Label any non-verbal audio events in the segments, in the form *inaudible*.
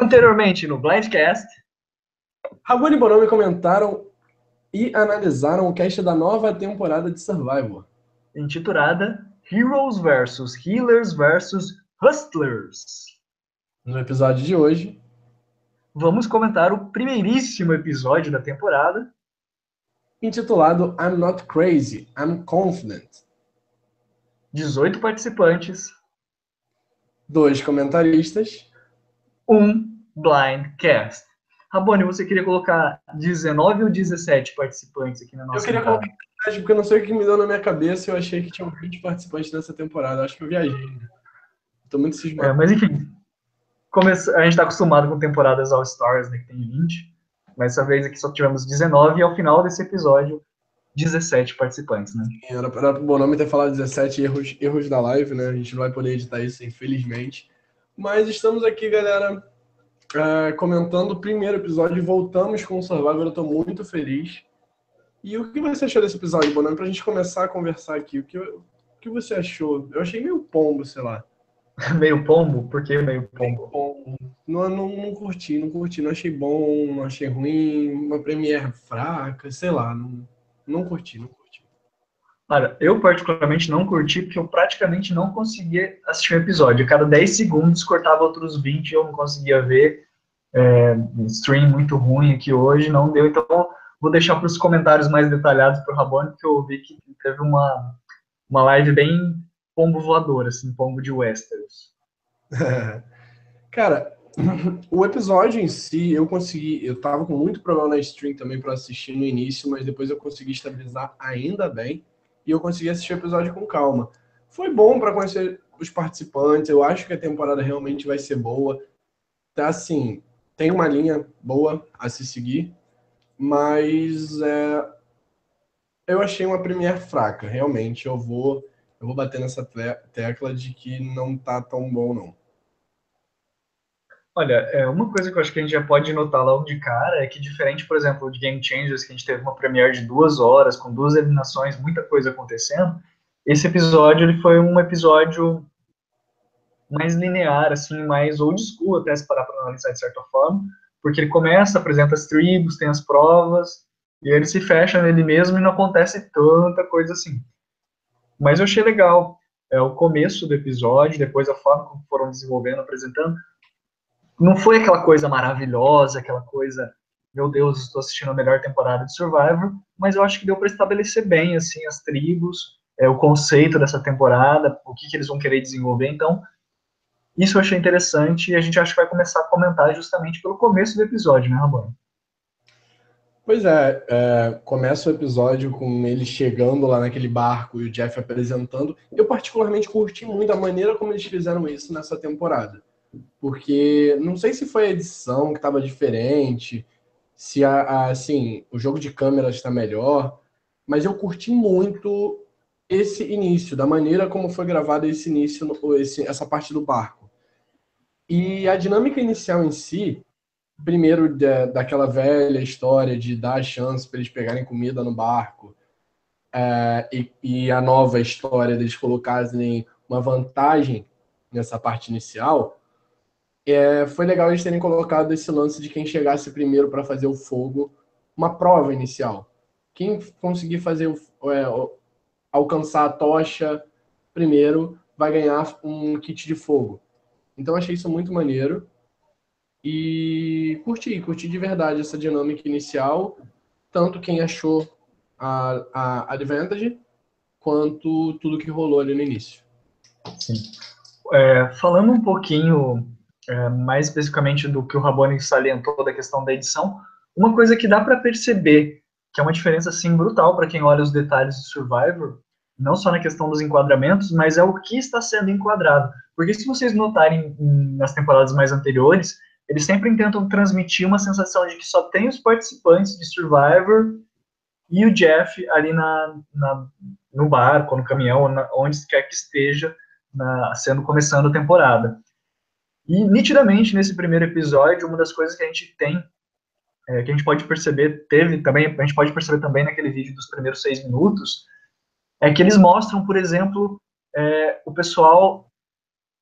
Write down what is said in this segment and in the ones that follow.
Anteriormente no Blindcast, Rabone e Bonomi comentaram e analisaram o cast da nova temporada de Survivor. intitulada Heroes vs Healers vs Hustlers. No episódio de hoje, Vamos comentar o primeiríssimo episódio da temporada, intitulado I'm Not Crazy, I'm Confident. 18 participantes, Dois comentaristas, um Blindcast. Rabone, você queria colocar 19 ou 17 participantes aqui na nossa Eu queria colocar porque eu não sei o que me deu na minha cabeça eu achei que tinham 20 participantes nessa temporada. Acho que eu viajei. Tô muito É, cismado. mas enfim, a gente está acostumado com temporadas All Stars, né, que tem 20, mas dessa vez aqui só tivemos 19 e ao final desse episódio, 17 participantes, né? Era para o Bonome ter falado 17 erros, erros da live, né? A gente não vai poder editar isso, infelizmente. Mas estamos aqui, galera, é, comentando o primeiro episódio. Voltamos com o Survivor, eu tô muito feliz. E o que você achou desse episódio, Bonome? Pra gente começar a conversar aqui, o que, o que você achou? Eu achei meio pombo, sei lá. *laughs* meio pombo, por que meio pombo? Bom, não, não, não curti, não curti, não achei bom, não achei ruim, uma premiere fraca, sei lá, não, não curti, não curti. Olha, eu particularmente não curti porque eu praticamente não conseguia assistir um episódio. A cada 10 segundos cortava outros 20 e eu não conseguia ver. É, stream muito ruim aqui hoje, não deu. Então, vou deixar para os comentários mais detalhados para o Rabone, porque eu vi que teve uma, uma live bem pombo voador, assim, pombo de Westeros. *laughs* Cara, o episódio em si, eu consegui, eu tava com muito problema na stream também para assistir no início, mas depois eu consegui estabilizar ainda bem e eu consegui assistir o episódio com calma. Foi bom para conhecer os participantes, eu acho que a temporada realmente vai ser boa. Tá assim, tem uma linha boa a se seguir, mas é, eu achei uma premiere fraca, realmente. Eu vou, eu vou bater nessa te- tecla de que não tá tão bom, não. Olha, é, uma coisa que eu acho que a gente já pode notar logo de cara é que, diferente, por exemplo, de Game Changers, que a gente teve uma premiere de duas horas, com duas eliminações, muita coisa acontecendo, esse episódio ele foi um episódio mais linear, assim, mais old school, até se parar para analisar de certa forma, porque ele começa, apresenta as tribos, tem as provas, e ele se fecha nele mesmo e não acontece tanta coisa assim. Mas eu achei legal é, o começo do episódio, depois a forma como foram desenvolvendo, apresentando, não foi aquela coisa maravilhosa, aquela coisa, meu Deus, estou assistindo a melhor temporada de Survivor, mas eu acho que deu para estabelecer bem assim as tribos, é, o conceito dessa temporada, o que, que eles vão querer desenvolver. Então, isso eu achei interessante e a gente acha que vai começar a comentar justamente pelo começo do episódio, né, Rabano? Pois é, é, começa o episódio com ele chegando lá naquele barco e o Jeff apresentando. Eu particularmente curti muito a maneira como eles fizeram isso nessa temporada. Porque não sei se foi a edição que estava diferente, se a, a- assim, o jogo de câmeras está melhor, mas eu curti muito esse início, da maneira como foi gravado esse início, esse- essa parte do barco. E a dinâmica inicial em si, primeiro da, daquela velha história de dar a chance para eles pegarem comida no barco, é, e, e a nova história deles colocarem uma vantagem nessa parte inicial, é, foi legal eles terem colocado esse lance de quem chegasse primeiro para fazer o fogo, uma prova inicial. Quem conseguir fazer o, é, alcançar a tocha primeiro vai ganhar um kit de fogo. Então achei isso muito maneiro. E curti, curti de verdade essa dinâmica inicial, tanto quem achou a, a advantage, quanto tudo que rolou ali no início. Sim. É, falando um pouquinho é, mais especificamente do que o Rabone salientou da questão da edição, uma coisa que dá para perceber que é uma diferença assim brutal para quem olha os detalhes de Survivor, não só na questão dos enquadramentos, mas é o que está sendo enquadrado. Porque se vocês notarem em- nas temporadas mais anteriores, eles sempre tentam transmitir uma sensação de que só tem os participantes de Survivor e o Jeff ali na, na- no barco, no caminhão, na- onde quer que esteja, na- sendo começando a temporada. E nitidamente nesse primeiro episódio, uma das coisas que a gente tem, é, que a gente pode perceber, teve também, a gente pode perceber também naquele vídeo dos primeiros seis minutos, é que eles mostram, por exemplo, é, o pessoal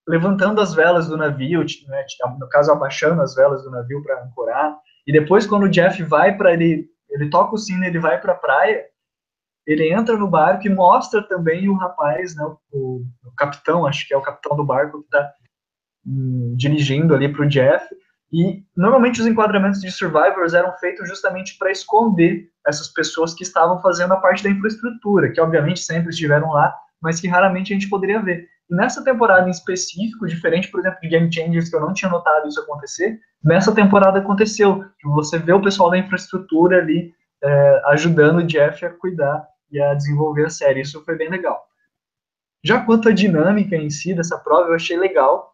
levantando as velas do navio, né, no caso abaixando as velas do navio para ancorar. E depois quando o Jeff vai para ele, ele toca o sino, ele vai para a praia, ele entra no barco e mostra também o rapaz, né, o, o capitão, acho que é o capitão do barco que está dirigindo ali para o Jeff. E normalmente os enquadramentos de Survivors eram feitos justamente para esconder essas pessoas que estavam fazendo a parte da infraestrutura, que obviamente sempre estiveram lá, mas que raramente a gente poderia ver. E nessa temporada em específico, diferente, por exemplo, de Game Changers, que eu não tinha notado isso acontecer, nessa temporada aconteceu. Você vê o pessoal da infraestrutura ali é, ajudando o Jeff a cuidar e a desenvolver a série. Isso foi bem legal. Já quanto à dinâmica em si dessa prova, eu achei legal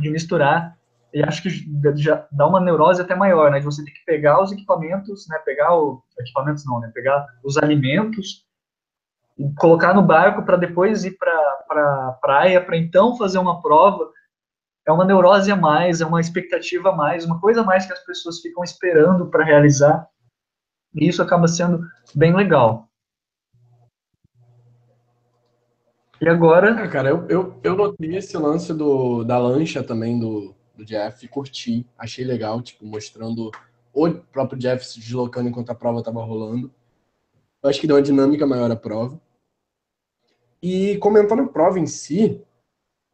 de misturar e acho que já dá uma neurose até maior, né? De você ter que pegar os equipamentos, né? Pegar o equipamentos não, né? Pegar os alimentos e colocar no barco para depois ir para pra praia para então fazer uma prova. É uma neurose a mais, é uma expectativa a mais, uma coisa a mais que as pessoas ficam esperando para realizar. E isso acaba sendo bem legal. E agora. Ah, cara, eu, eu, eu notei esse lance do, da lancha também do, do Jeff, curti, achei legal, tipo, mostrando o próprio Jeff se deslocando enquanto a prova estava rolando. Eu acho que deu uma dinâmica maior à prova. E comentando a prova em si,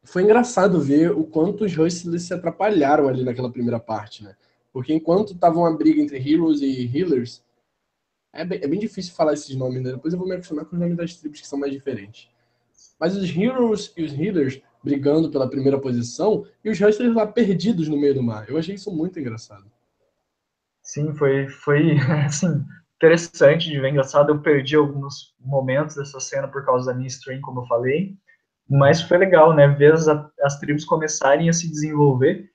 foi engraçado ver o quanto os Hustlers se atrapalharam ali naquela primeira parte, né? Porque enquanto tava uma briga entre Heroes e Healers, é bem, é bem difícil falar esses nomes, né? Depois eu vou me acostumar com os nomes das tribos que são mais diferentes. Mas os Heroes e os Healers brigando pela primeira posição e os Hustlers lá perdidos no meio do mar. Eu achei isso muito engraçado. Sim, foi, foi *laughs* assim, interessante de ver. Engraçado, eu perdi alguns momentos dessa cena por causa da minha stream, como eu falei. Mas foi legal, né? Ver as, as tribos começarem a se desenvolver.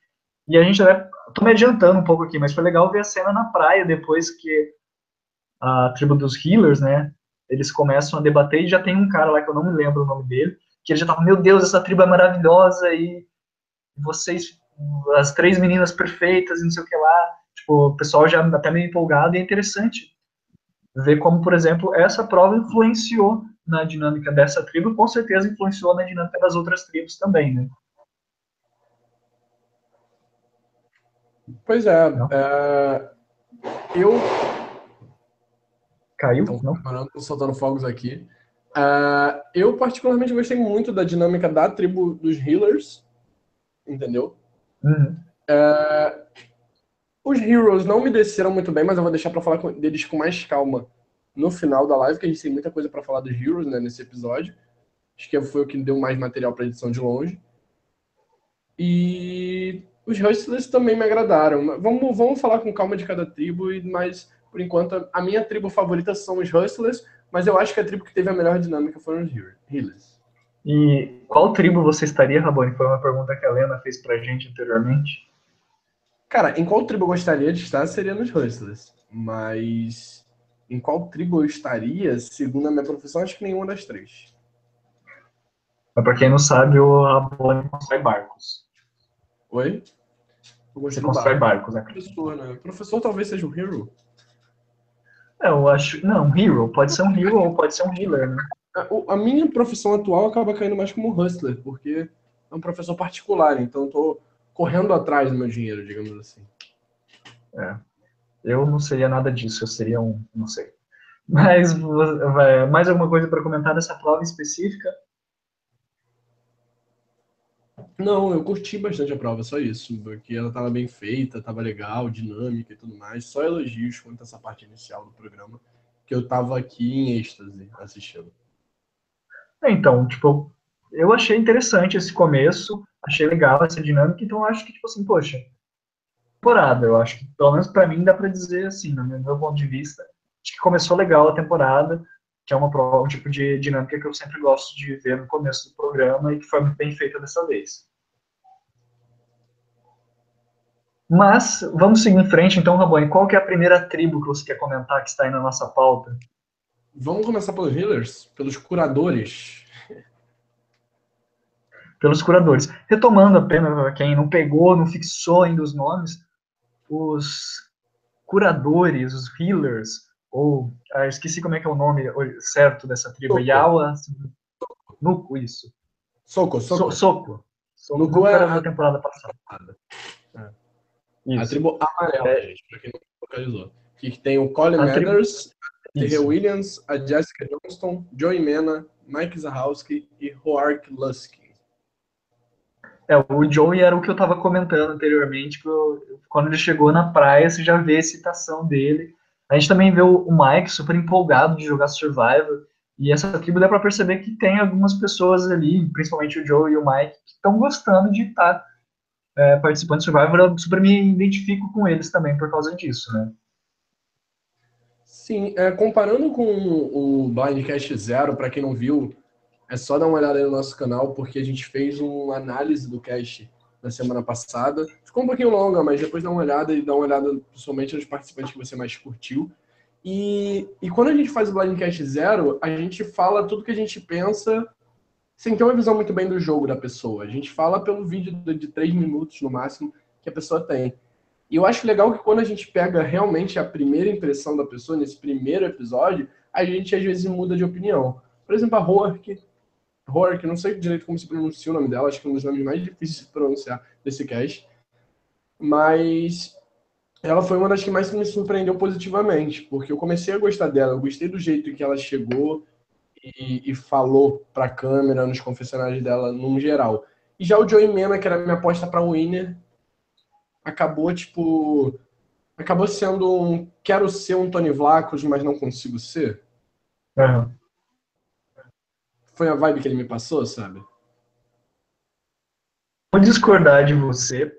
E a gente até. Tô me adiantando um pouco aqui, mas foi legal ver a cena na praia depois que a tribo dos healers, né? Eles começam a debater e já tem um cara lá que eu não me lembro o nome dele, que ele já tava, meu Deus, essa tribo é maravilhosa e vocês, as três meninas perfeitas e não sei o que lá. Tipo, o pessoal já até meio empolgado e é interessante ver como, por exemplo, essa prova influenciou na dinâmica dessa tribo, com certeza influenciou na dinâmica das outras tribos também, né? Pois é, é eu caiu, então, não? Soltando fogos aqui. Uh, eu particularmente gostei muito da dinâmica da tribo dos healers, entendeu? Uhum. Uh, os heroes não me desceram muito bem, mas eu vou deixar para falar com, deles com mais calma no final da live, que a gente tem muita coisa para falar dos heroes né, nesse episódio. Acho que foi o que deu mais material para edição de longe. E os hustlers também me agradaram. Vamos, vamos falar com calma de cada tribo, mas por enquanto a minha tribo favorita são os hustlers mas eu acho que a tribo que teve a melhor dinâmica foram os Healers. E qual tribo você estaria, Rabone? Foi uma pergunta que a Lena fez pra gente anteriormente. Cara, em qual tribo eu gostaria de estar seria nos Hustlers. Mas em qual tribo eu estaria, segundo a minha profissão, acho que nenhuma das três. Mas pra quem não sabe, o Rabone constrói barcos. Oi? Você constrói barcos, né? Professor, né? Professor talvez seja um hero. Eu acho. Não, um hero. Pode ser um hero ou pode ser um healer, né? A, a minha profissão atual acaba caindo mais como hustler, porque é um professor particular, então estou correndo atrás do meu dinheiro, digamos assim. É. Eu não seria nada disso, eu seria um. não sei. Mas mais alguma coisa para comentar dessa prova específica? Não, eu curti bastante a prova, só isso. Porque ela estava bem feita, estava legal, dinâmica e tudo mais. Só elogios quanto a essa parte inicial do programa, que eu estava aqui em êxtase assistindo. É, então, tipo, eu achei interessante esse começo, achei legal essa dinâmica, então acho que, tipo assim, poxa, temporada, eu acho que, pelo menos para mim, dá para dizer assim, no meu ponto de vista, acho que começou legal a temporada, que é uma prova, um tipo de dinâmica que eu sempre gosto de ver no começo do programa e que foi muito bem feita dessa vez. Mas, vamos seguir em frente, então, Rabone, qual que é a primeira tribo que você quer comentar que está aí na nossa pauta? Vamos começar pelos healers, pelos curadores. Pelos curadores. Retomando apenas, para quem não pegou, não fixou ainda os nomes, os curadores, os healers, ou ah, esqueci como é que é o nome certo dessa tribo, Soco. Yawa Nuco, isso. Soco, soco. So, soco. No Go era a temporada passada. É. A tribo amarela, é. gente, pra quem não localizou. Que tem o Colin a Mathers, Terry Williams, a Jessica Johnston, Joey Mena, Mike Zahowski e Hoark Luskin. É, o Joey era o que eu estava comentando anteriormente, que eu, quando ele chegou na praia, você já vê a excitação dele. A gente também vê o, Mike super empolgado de jogar Survivor, e essa tribo dá para perceber que tem algumas pessoas ali, principalmente o Joe e o Mike, que estão gostando de estar tá, é, participando de Survivor. Eu super me identifico com eles também por causa disso, né? Sim, é, comparando com o Blindcast Zero, para quem não viu, é só dar uma olhada aí no nosso canal, porque a gente fez uma análise do cast na semana passada. Ficou um pouquinho longa, mas depois dá uma olhada e dá uma olhada principalmente nos participantes que você mais curtiu. E, e quando a gente faz o Blindcast Zero, a gente fala tudo que a gente pensa sem ter uma visão muito bem do jogo da pessoa. A gente fala pelo vídeo de três minutos no máximo que a pessoa tem. E eu acho legal que quando a gente pega realmente a primeira impressão da pessoa, nesse primeiro episódio, a gente às vezes muda de opinião. Por exemplo, a Rourke, Rourke, não sei direito como se pronuncia o nome dela, acho que é um dos nomes mais difíceis de pronunciar desse cast. Mas ela foi uma das que mais me surpreendeu positivamente, porque eu comecei a gostar dela, eu gostei do jeito que ela chegou e, e falou para a câmera nos confessionários dela, num geral. E já o Joey Mena, que era minha aposta para winner, acabou tipo acabou sendo um quero ser um Tony Vlacos, mas não consigo ser. Uhum. Foi a vibe que ele me passou, sabe? Vou discordar de você,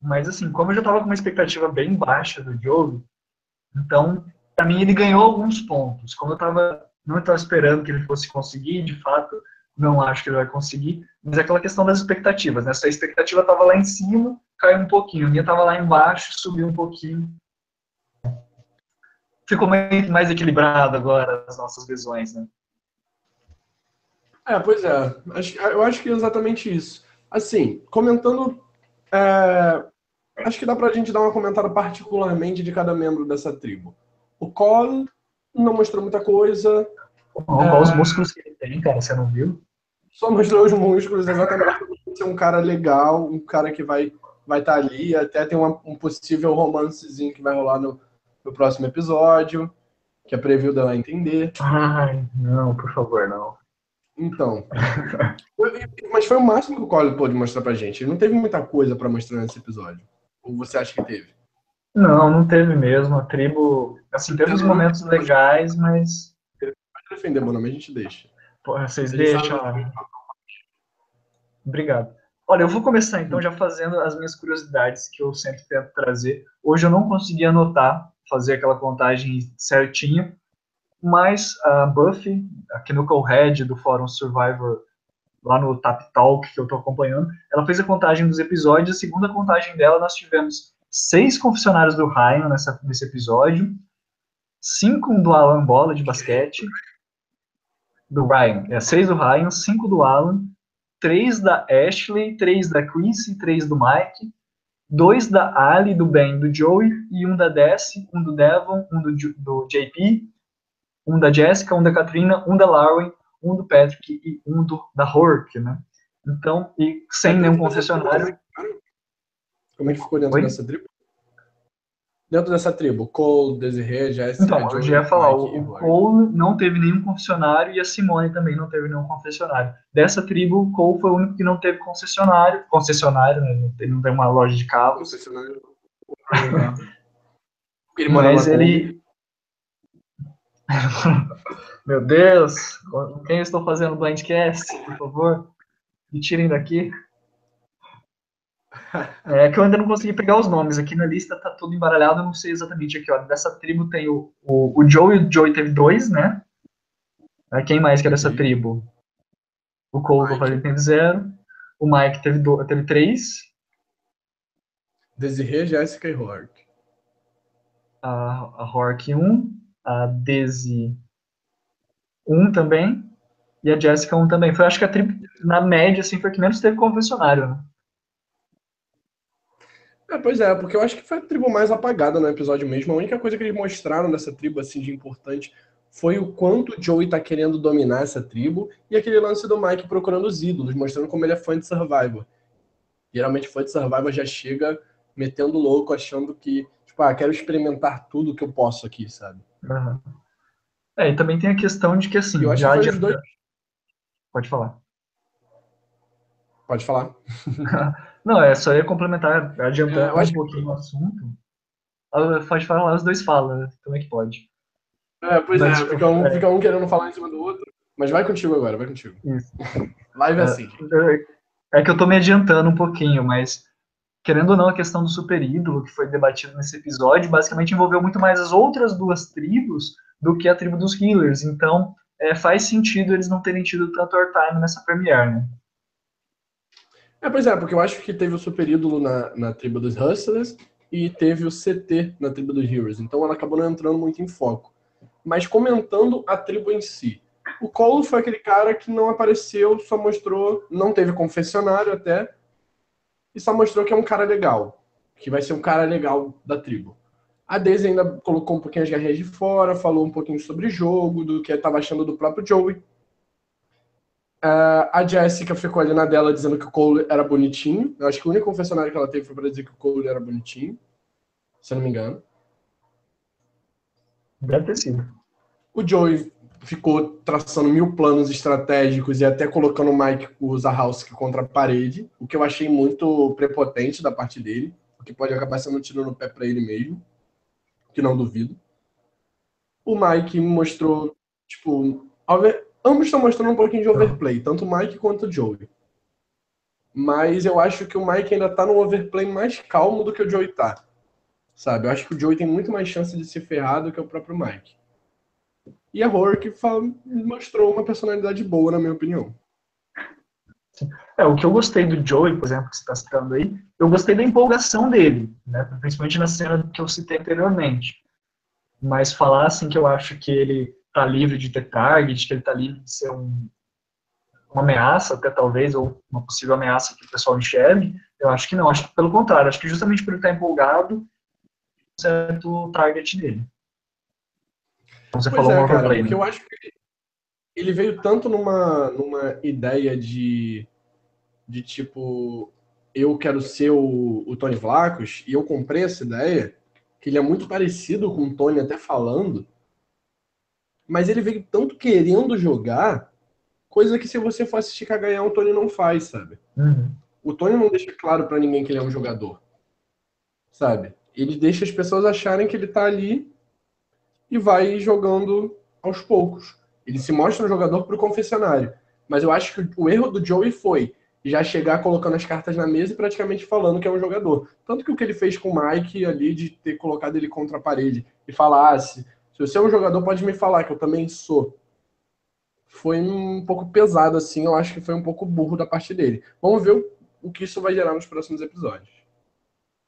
mas assim, como eu já tava com uma expectativa bem baixa do jogo, então, para mim ele ganhou alguns pontos. Como eu tava, não estava esperando que ele fosse conseguir, de fato, não acho que ele vai conseguir, mas é aquela questão das expectativas, né? Se a expectativa tava lá em cima, caiu um pouquinho. A minha tava lá embaixo, subiu um pouquinho. Ficou mais equilibrado agora as nossas visões, né? É, pois é. Eu acho que é exatamente isso. Assim, comentando é, acho que dá pra gente dar uma comentada particularmente de cada membro dessa tribo. O Cole não mostrou muita coisa. Olha é... os músculos que ele tem, cara, você não viu? Só mostrou os músculos, exatamente. Ser um cara legal, um cara que vai vai estar tá ali, até tem uma, um possível romancezinho que vai rolar no, no próximo episódio, que é preview dela entender. Ai, não, por favor, não. Então. mas foi o máximo que o Cole pôde mostrar pra gente. Ele não teve muita coisa para mostrar nesse episódio. Ou você acha que teve? Não, não teve mesmo. A tribo, assim, teve uns momentos legais, mas. Pode defender, mano, mas a gente deixa. Porra, vocês Ele deixam. Obrigado. Olha, eu vou começar então já fazendo as minhas curiosidades que eu sempre tento trazer. Hoje eu não consegui anotar, fazer aquela contagem certinha, mas a Buffy, a no Head do Fórum Survivor, lá no Tap Talk que eu estou acompanhando, ela fez a contagem dos episódios. A segunda contagem dela, nós tivemos seis confessionários do Ryan nessa, nesse episódio, cinco do Alan Bola de basquete, do Ryan, é seis do Ryan, cinco do Alan, três da Ashley, três da Chris, três do Mike, dois da Ali, do Ben, do Joey e um da Desi, um do Devon, um do, do JP, um da Jessica, um da Katrina, um da Lauren, um do Patrick e um do, da Hork, né? Então, e sem nenhum concessionário. Como é que ficou dentro Oi? dessa tribo? Dentro dessa tribo, Cole, Desiree, Jessica. Então, eu já ia falar, o, o Cole não teve nenhum concessionário e a Simone também não teve nenhum concessionário. Dessa tribo, o Cole foi o único que não teve concessionário. Concessionário, né? Ele não tem uma loja de carro. Concessionário. *laughs* ele Mas ele, *laughs* Meu Deus, com quem eu estou fazendo blindcast, por favor? Me tirem daqui. É que eu ainda não consegui pegar os nomes. Aqui na lista tá tudo embaralhado, eu não sei exatamente aqui, ó. Dessa tribo tem o, o, o Joe e o Joey teve dois, né? Quem mais que é dessa tribo? O Cole, teve zero. O Mike teve, do, teve três. Desiree, Jéssica e Hork. A, a Hork, um a Daisy 1 também, e a Jessica 1 também. Foi, acho que a tribo, na média, assim, foi que menos teve confessionário, né? É, pois é, porque eu acho que foi a tribo mais apagada no episódio mesmo. A única coisa que eles mostraram dessa tribo, assim, de importante, foi o quanto o Joey tá querendo dominar essa tribo e aquele lance do Mike procurando os ídolos, mostrando como ele é fã de Survivor. Geralmente fã de Survivor já chega metendo louco, achando que, tipo, ah, quero experimentar tudo que eu posso aqui, sabe? Uhum. É, e também tem a questão de que, assim, eu já que dois... Pode falar. Pode falar. *laughs* Não, é só ia complementar, adiantando é, um pouquinho que... o assunto. Ah, pode falar, os dois falam, como é que pode? É, pois Mas, é, fica um, é. fica um querendo falar em cima do outro. Mas vai contigo agora, vai contigo. Isso. Live é, assim. É que eu tô me adiantando um pouquinho, mas querendo ou não, a questão do super ídolo que foi debatido nesse episódio basicamente envolveu muito mais as outras duas tribos do que a tribo dos healers. Então, é, faz sentido eles não terem tido tanto airtime nessa Premiere, né? É, pois é, porque eu acho que teve o super ídolo na, na tribo dos Hustlers e teve o CT na tribo dos Heroes. Então ela acabou não entrando muito em foco. Mas comentando a tribo em si. O Cole foi aquele cara que não apareceu, só mostrou, não teve confessionário até, e só mostrou que é um cara legal, que vai ser um cara legal da tribo. A Daisy ainda colocou um pouquinho as guerreiras de fora, falou um pouquinho sobre jogo, do que estava achando do próprio Joey. Uh, a Jessica ficou ali na dela dizendo que o Cole era bonitinho. Eu acho que o único confessionário que ela teve foi para dizer que o Cole era bonitinho, se eu não me engano. Deve ter sido. O Joey ficou traçando mil planos estratégicos e até colocando o Mike Zahowski contra a parede, o que eu achei muito prepotente da parte dele, o que pode acabar sendo um tiro no pé para ele mesmo, que não duvido. O Mike mostrou, tipo, ambos estão mostrando um pouquinho de overplay, tanto o Mike quanto o Joey. Mas eu acho que o Mike ainda tá no overplay mais calmo do que o Joey tá. Sabe? Eu acho que o Joey tem muito mais chance de se ferrar do que o próprio Mike. E a Rourke mostrou uma personalidade boa, na minha opinião. É, o que eu gostei do Joey, por exemplo, que você está citando aí, eu gostei da empolgação dele, né? principalmente na cena que eu citei anteriormente. Mas falar assim que eu acho que ele está livre de ter target, que ele está livre de ser um, uma ameaça, até talvez, ou uma possível ameaça que o pessoal enxergue, eu acho que não. Acho que pelo contrário, acho que justamente por ele estar tá empolgado, certo target dele. Você pois falou é, cara, porque né? eu acho que ele veio tanto numa, numa ideia de, de tipo, eu quero ser o, o Tony Vlacos, e eu comprei essa ideia, que ele é muito parecido com o Tony até falando, mas ele veio tanto querendo jogar, coisa que se você for assistir ganhar o Tony não faz, sabe? Uhum. O Tony não deixa claro para ninguém que ele é um jogador, sabe? Ele deixa as pessoas acharem que ele tá ali e vai jogando aos poucos. Ele se mostra um jogador para o confessionário. Mas eu acho que o erro do Joey foi já chegar colocando as cartas na mesa e praticamente falando que é um jogador. Tanto que o que ele fez com o Mike ali, de ter colocado ele contra a parede e falar: ah, se, se você é um jogador, pode me falar, que eu também sou. Foi um pouco pesado, assim. Eu acho que foi um pouco burro da parte dele. Vamos ver o, o que isso vai gerar nos próximos episódios.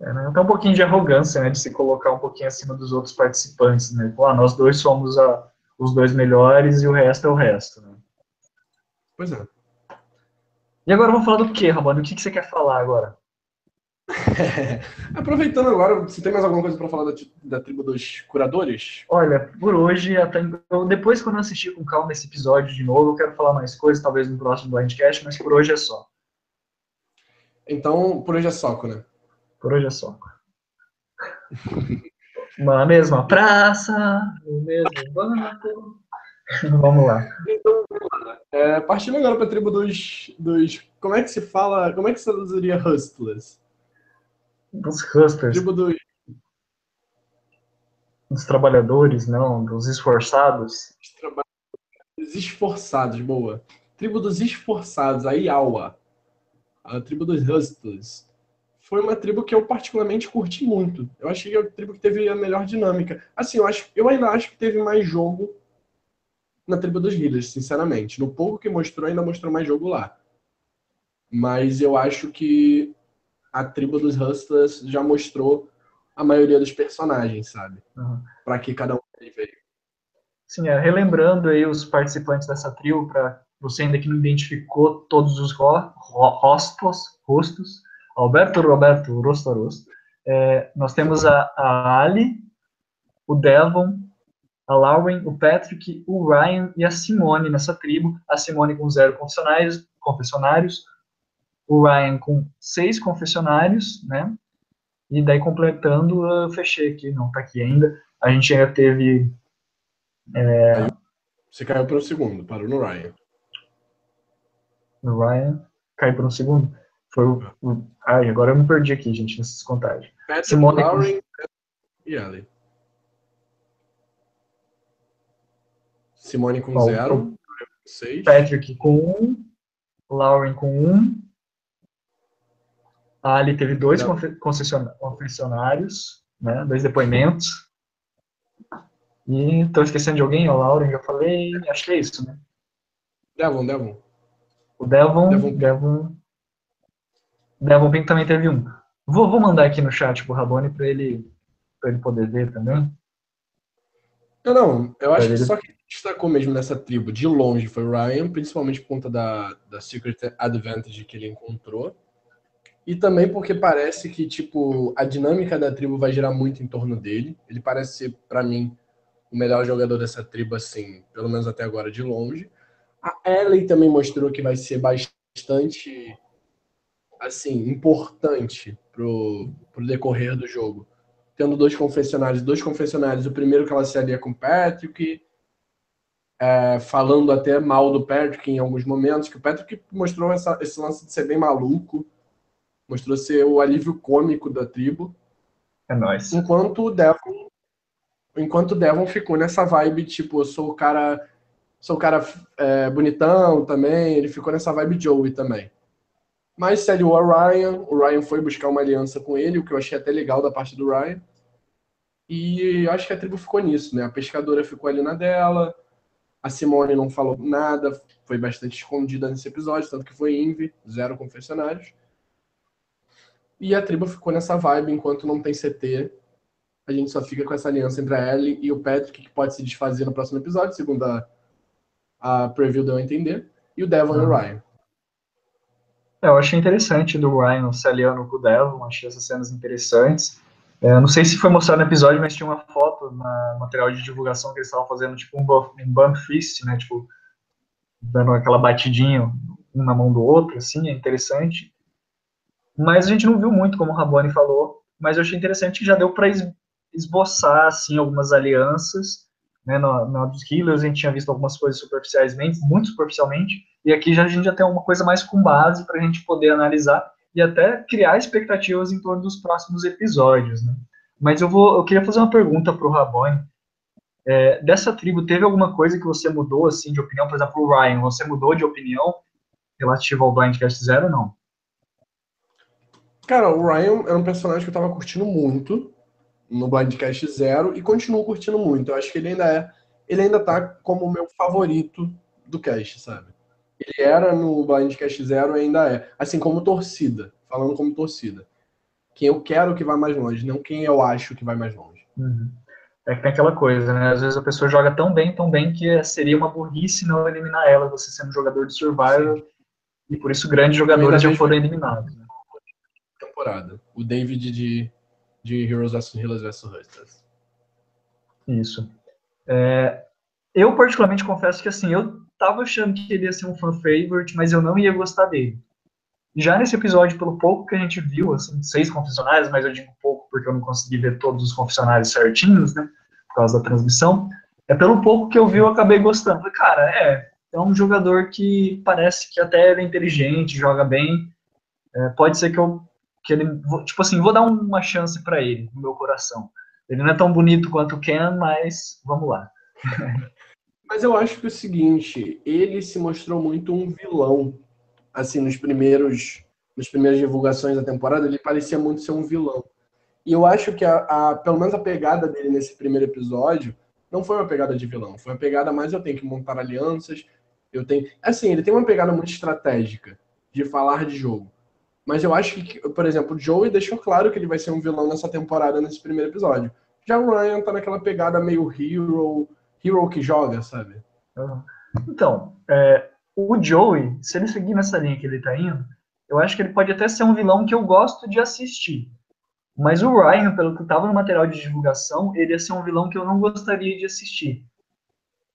É, né? Tem um pouquinho de arrogância, né? De se colocar um pouquinho acima dos outros participantes, né? Pô, ah, nós dois somos a, os dois melhores e o resto é o resto, né? Pois é. E agora vamos falar do que, Ramon? O que, que você quer falar agora? *laughs* Aproveitando agora, você tem mais alguma coisa para falar da, da, tribo dos curadores? Olha, por hoje, até, depois quando eu assistir com calma esse episódio de novo, eu quero falar mais coisas, talvez no próximo Blindcast, mas por hoje é só. Então, por hoje é só, né? Por hoje é só. Na mesma praça, no mesmo banco. Vamos lá. Então, é, partindo agora para a tribo dos, dos. Como é que se fala? Como é que se traduziria Hustlers? Dos Hustlers. Tribo dos. Dos trabalhadores, não, dos esforçados. Os esforçados, boa. Tribo dos esforçados, a Iawa. A tribo dos Hustlers foi uma tribo que eu particularmente curti muito. Eu achei que é a tribo que teve a melhor dinâmica. Assim, eu, acho, eu ainda acho que teve mais jogo na tribo dos healers, sinceramente. No pouco que mostrou, ainda mostrou mais jogo lá. Mas eu acho que a tribo dos Hustlers já mostrou a maioria dos personagens, sabe? Uhum. Para que cada um veio. Sim, é, relembrando aí os participantes dessa tribo, para você ainda que não identificou todos os ro rostos, rostos Alberto Roberto Rostarosto. É, nós temos a, a Ali, o Devon, a Lauren, o Patrick, o Ryan e a Simone nessa tribo. A Simone com zero confessionários, confessionários o Ryan com seis confessionários, né? E daí completando, eu fechei aqui, não tá aqui ainda. A gente ainda teve. É... Você caiu para o segundo, parou no Ryan. No Ryan, caiu para um segundo. Foi o. Ai, agora eu me perdi aqui, gente, nessas contagens. Patrick, Simone Lauren e Ellie. Simone com zero. Patrick com um. Lauren com um. A Ali teve dois confessionários, né, dois depoimentos. E estou esquecendo de alguém, o Lauren já falei, acho que é isso, né? Devon, Devon. O Devon, Devon, Devon, Devon Pink também teve um. Vou, vou mandar aqui no chat pro Rabone para ele, ele poder ver também. Não, não, eu acho que só que destacou mesmo nessa tribo de longe foi o Ryan, principalmente por conta da, da Secret Advantage que ele encontrou. E também porque parece que, tipo, a dinâmica da tribo vai girar muito em torno dele. Ele parece ser, para mim, o melhor jogador dessa tribo, assim, pelo menos até agora, de longe. A Ellie também mostrou que vai ser bastante, assim, importante pro, pro decorrer do jogo. Tendo dois confessionários, dois confessionários. O primeiro que ela se alia com o Patrick, é, falando até mal do Patrick em alguns momentos, que o Patrick mostrou essa, esse lance de ser bem maluco Mostrou ser o alívio cômico da tribo. É nóis. Enquanto o Devon, enquanto o Devon ficou nessa vibe, tipo, eu sou o cara, sou o cara é, bonitão também, ele ficou nessa vibe Joey também. Mas se aliou a Ryan, o Ryan foi buscar uma aliança com ele, o que eu achei até legal da parte do Ryan. E acho que a tribo ficou nisso, né? A pescadora ficou ali na dela, a Simone não falou nada, foi bastante escondida nesse episódio, tanto que foi Invi, zero confessionários. E a tribo ficou nessa vibe enquanto não tem CT. A gente só fica com essa aliança entre a Ellie e o Patrick, que pode se desfazer no próximo episódio, segundo a, a preview deu a entender. E o Devon uhum. e o Ryan. É, eu achei interessante do Ryan se aliando com o Devon, achei essas cenas interessantes. É, não sei se foi mostrado no episódio, mas tinha uma foto no material de divulgação que eles estavam fazendo, tipo um, buff, um bump fist, né? Tipo, dando aquela batidinha um na mão do outro, assim, é interessante. Mas a gente não viu muito, como o Rabone falou, mas eu achei interessante que já deu para esboçar assim, algumas alianças. Né, na, na dos Killers a gente tinha visto algumas coisas superficialmente, muito superficialmente, e aqui já, a gente já tem uma coisa mais com base para a gente poder analisar e até criar expectativas em torno dos próximos episódios. Né? Mas eu, vou, eu queria fazer uma pergunta para o Rabone. É, dessa tribo, teve alguma coisa que você mudou assim de opinião? Por exemplo, o Ryan, você mudou de opinião relativa ao Blindcast Zero ou não? Cara, o Ryan era um personagem que eu tava curtindo muito no Blindcast Zero e continuo curtindo muito. Eu acho que ele ainda é. Ele ainda tá como o meu favorito do cast, sabe? Ele era no Blindcast Zero e ainda é. Assim como torcida. Falando como torcida. Quem eu quero que vá mais longe, não quem eu acho que vai mais longe. Uhum. É que tem aquela coisa, né? Às vezes a pessoa joga tão bem, tão bem, que seria uma burrice não eliminar ela, você sendo jogador de Survivor. Sim. E por isso grandes jogadores já foram eliminados. Né? temporada. O David de, de Heroes vs. Healers vs. Hustlers. Isso. É, eu, particularmente, confesso que, assim, eu tava achando que ele ia ser um fan favorite, mas eu não ia gostar dele. Já nesse episódio, pelo pouco que a gente viu, assim, seis confessionários, mas eu digo pouco porque eu não consegui ver todos os confessionários certinhos, né, por causa da transmissão, é pelo pouco que eu vi eu acabei gostando. Cara, é, é um jogador que parece que até é inteligente, joga bem, é, pode ser que eu que ele, tipo assim, vou dar uma chance para ele, no meu coração. Ele não é tão bonito quanto o Ken, mas vamos lá. *laughs* mas eu acho que é o seguinte, ele se mostrou muito um vilão, assim, nos primeiros, nas primeiras divulgações da temporada, ele parecia muito ser um vilão. E eu acho que a, a, pelo menos a pegada dele nesse primeiro episódio não foi uma pegada de vilão, foi uma pegada mais eu tenho que montar alianças, eu tenho, assim, ele tem uma pegada muito estratégica de falar de jogo. Mas eu acho que, por exemplo, o Joey deixou claro que ele vai ser um vilão nessa temporada, nesse primeiro episódio. Já o Ryan tá naquela pegada meio hero, hero que joga, sabe? Então, é, o Joey, se ele seguir nessa linha que ele tá indo, eu acho que ele pode até ser um vilão que eu gosto de assistir. Mas o Ryan, pelo que tava no material de divulgação, ele ia ser um vilão que eu não gostaria de assistir.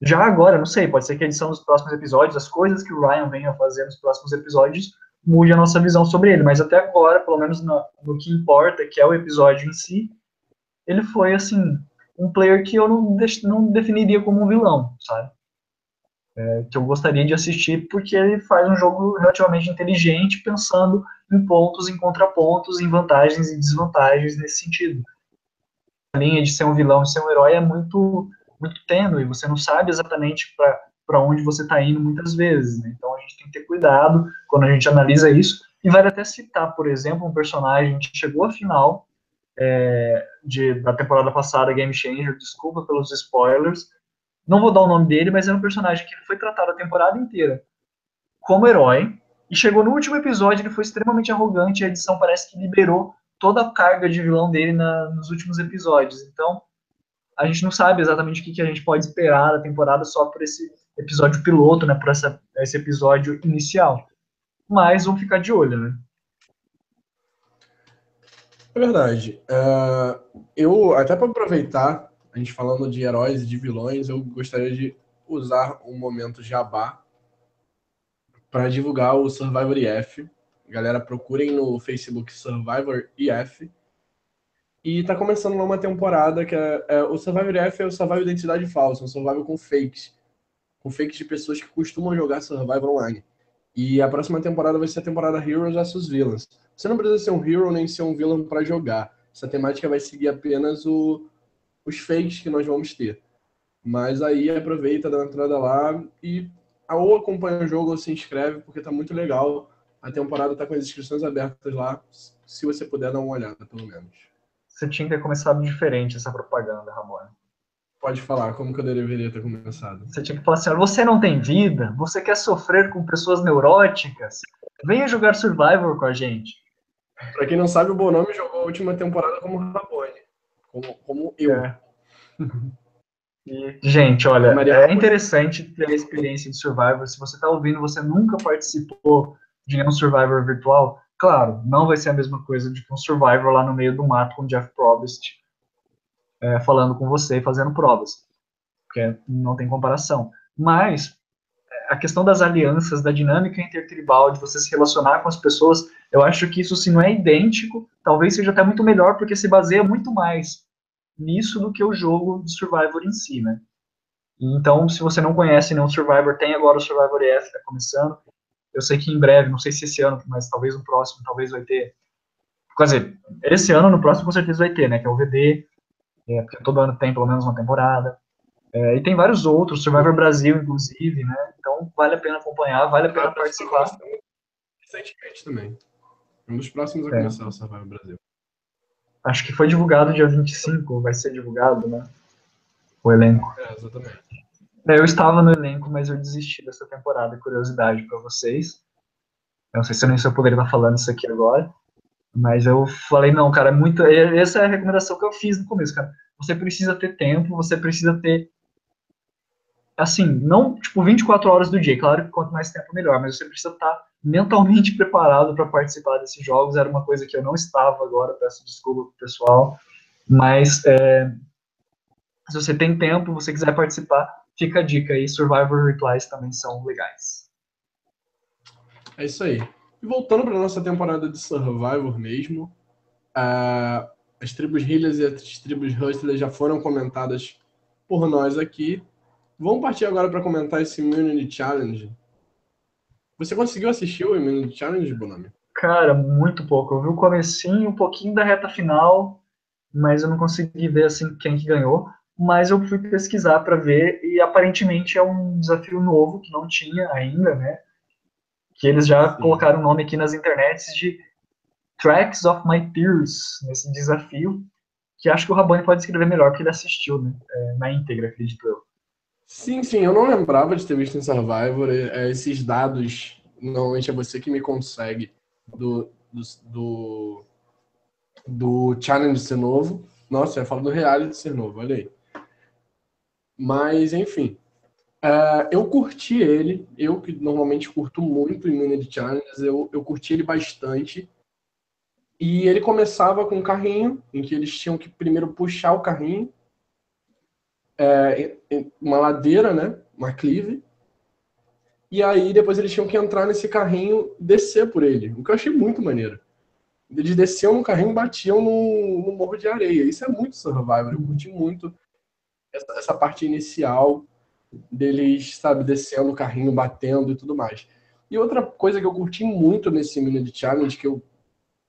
Já agora, não sei, pode ser que a edição dos próximos episódios, as coisas que o Ryan venha fazer nos próximos episódios, mude a nossa visão sobre ele. Mas até agora, pelo menos no, no que importa, que é o episódio em si, ele foi, assim, um player que eu não, não definiria como um vilão, sabe? É, que eu gostaria de assistir porque ele faz um jogo relativamente inteligente, pensando em pontos, em contrapontos, em vantagens e desvantagens nesse sentido. A linha de ser um vilão e ser um herói é muito, muito tênue, você não sabe exatamente para onde você está indo muitas vezes. Né? Então gente tem que ter cuidado quando a gente analisa isso. E vale até citar, por exemplo, um personagem que chegou à final é, de, da temporada passada, Game Changer, desculpa pelos spoilers. Não vou dar o nome dele, mas é um personagem que foi tratado a temporada inteira como herói, e chegou no último episódio, ele foi extremamente arrogante, e a edição parece que liberou toda a carga de vilão dele na, nos últimos episódios. Então, a gente não sabe exatamente o que, que a gente pode esperar da temporada só por esse episódio piloto, né, por essa, esse episódio inicial. Mas vamos ficar de olho, né? É verdade. Uh, eu, até para aproveitar, a gente falando de heróis e de vilões, eu gostaria de usar um momento jabá para divulgar o Survivor IF. Galera, procurem no Facebook Survivor IF. E tá começando uma temporada que é, é o Survivor IF é o Survivor Identidade Falsa, um Survivor com fakes. Com fakes de pessoas que costumam jogar Survivor online. E a próxima temporada vai ser a temporada Heroes vs Villains. Você não precisa ser um hero nem ser um villain para jogar. Essa temática vai seguir apenas o, os fakes que nós vamos ter. Mas aí aproveita, dá uma entrada lá e ou acompanha o jogo ou se inscreve, porque tá muito legal. A temporada tá com as inscrições abertas lá. Se você puder dar uma olhada, pelo menos. Você tinha que ter começado diferente essa propaganda, Ramon. Pode falar, como que eu deveria ter começado? Você tinha que falar assim: você não tem vida? Você quer sofrer com pessoas neuróticas? Venha jogar Survivor com a gente. Pra quem não sabe, o Bonome jogou a última temporada como Rabone. Como, como eu. É. E, gente, olha, é interessante ter a experiência de Survivor. Se você está ouvindo, você nunca participou de um Survivor virtual, claro, não vai ser a mesma coisa de que um Survivor lá no meio do mato com Jeff Probst é, falando com você e fazendo provas. Porque não tem comparação. Mas a questão das alianças, da dinâmica intertribal, de você se relacionar com as pessoas, eu acho que isso, se não é idêntico, talvez seja até muito melhor, porque se baseia muito mais nisso do que o jogo de Survivor em si, né? Então, se você não conhece nenhum Survivor, tem agora o Survivor EF, está começando. Eu sei que em breve, não sei se esse ano, mas talvez no próximo, talvez vai ter. Quer dizer, esse ano, no próximo, com certeza vai ter, né? Que é o VD, é, porque todo ano tem pelo menos uma temporada. É, e tem vários outros, Survivor Brasil, inclusive, né? Então vale a pena acompanhar, vale a pena participar. Recentemente também. Um dos próximos a é. começar o Survivor Brasil. Acho que foi divulgado dia 25, vai ser divulgado, né? O elenco. É, exatamente. É, eu estava no elenco, mas eu desisti dessa temporada, curiosidade para vocês. Eu não sei se eu nem se eu poderia estar falando isso aqui agora. Mas eu falei, não, cara, é muito. Essa é a recomendação que eu fiz no começo, cara. Você precisa ter tempo, você precisa ter. Assim, não tipo 24 horas do dia, claro que quanto mais tempo melhor, mas você precisa estar mentalmente *laughs* preparado para participar desses jogos. Era uma coisa que eu não estava agora, peço desculpa pro pessoal. Mas é, se você tem tempo, você quiser participar, fica a dica aí. Survivor Replies também são legais. É isso aí. E voltando para nossa temporada de Survivor mesmo, uh, as tribos Healers e as tribos Hustlers já foram comentadas por nós aqui. Vamos partir agora para comentar esse Immunity Challenge. Você conseguiu assistir o Immunity Challenge, Bonami? Cara, muito pouco. Eu vi o comecinho, um pouquinho da reta final, mas eu não consegui ver assim quem que ganhou. Mas eu fui pesquisar para ver e aparentemente é um desafio novo que não tinha ainda, né? Que eles já Sim. colocaram o nome aqui nas internets de Tracks of My Tears, nesse desafio, que acho que o Rabani pode escrever melhor, porque ele assistiu, né, é, na íntegra, acredito eu. Sim, sim, eu não lembrava de ter visto em Survivor é, esses dados, normalmente é você que me consegue, do, do, do, do challenge ser novo. Nossa, eu falo do reality ser novo, olha aí. Mas, enfim, Uh, eu curti ele, eu que normalmente curto muito Immunity Challenges, eu, eu curti ele bastante. E ele começava com um carrinho, em que eles tinham que primeiro puxar o carrinho, é, uma ladeira, né? Uma clive. E aí depois eles tinham que entrar nesse carrinho descer por ele, o que eu achei muito maneiro. Eles desciam no carrinho e batiam no, no morro de areia. Isso é muito Survivor. Eu curti muito essa, essa parte inicial deles, sabe, descendo o carrinho, batendo e tudo mais. E outra coisa que eu curti muito nesse Minute Challenge, que eu,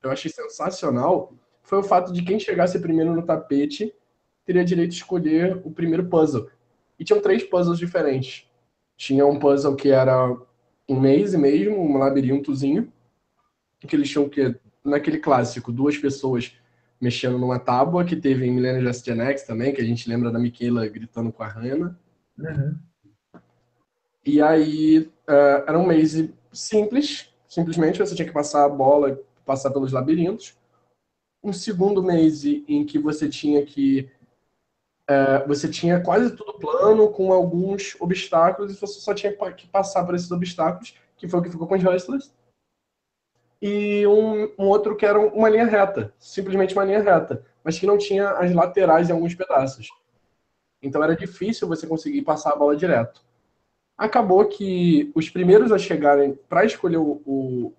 eu achei sensacional, foi o fato de quem chegasse primeiro no tapete teria direito de escolher o primeiro puzzle. E tinham três puzzles diferentes. Tinha um puzzle que era um maze mesmo, um labirintozinho, que eles tinham que, naquele clássico, duas pessoas mexendo numa tábua, que teve em Millennium Just Gen X também, que a gente lembra da Michaela gritando com a Hannah. Uhum. E aí, uh, era um maze simples, simplesmente você tinha que passar a bola, passar pelos labirintos. Um segundo maze em que você tinha que uh, você tinha quase tudo plano, com alguns obstáculos, e você só tinha que passar por esses obstáculos, que foi o que ficou com os Hustlers. E um, um outro que era uma linha reta, simplesmente uma linha reta, mas que não tinha as laterais em alguns pedaços. Então era difícil você conseguir passar a bola direto. Acabou que os primeiros a chegarem para escolher o, o,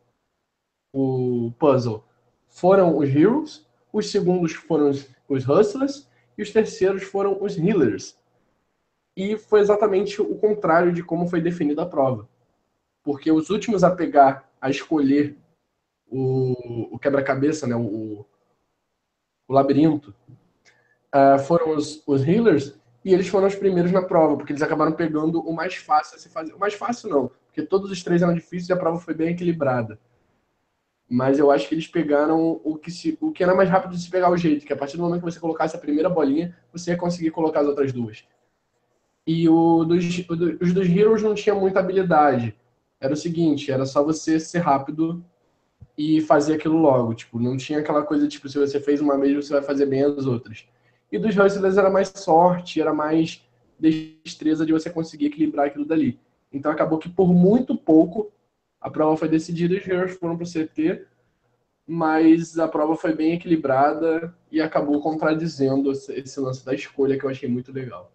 o, puzzle foram os Heroes, os segundos foram os, os Hustlers e os terceiros foram os Healers. E foi exatamente o contrário de como foi definida a prova. Porque os últimos a pegar, a escolher o, o quebra-cabeça, né, o, o labirinto, uh, foram os, os Healers e eles foram os primeiros na prova, porque eles acabaram pegando o mais fácil a se fazer. O mais fácil não, porque todos os três eram difíceis e a prova foi bem equilibrada. Mas eu acho que eles pegaram o que, se, o que era mais rápido de se pegar o jeito, que a partir do momento que você colocasse a primeira bolinha, você ia conseguir colocar as outras duas. E o dos, o os dos Heroes não tinha muita habilidade. Era o seguinte, era só você ser rápido e fazer aquilo logo. Tipo, não tinha aquela coisa, tipo, se você fez uma vez, você vai fazer bem as outras. E dos Hustlers era mais sorte, era mais destreza de você conseguir equilibrar aquilo dali. Então acabou que por muito pouco a prova foi decidida os Heroes foram para o CT, mas a prova foi bem equilibrada e acabou contradizendo esse lance da escolha que eu achei muito legal.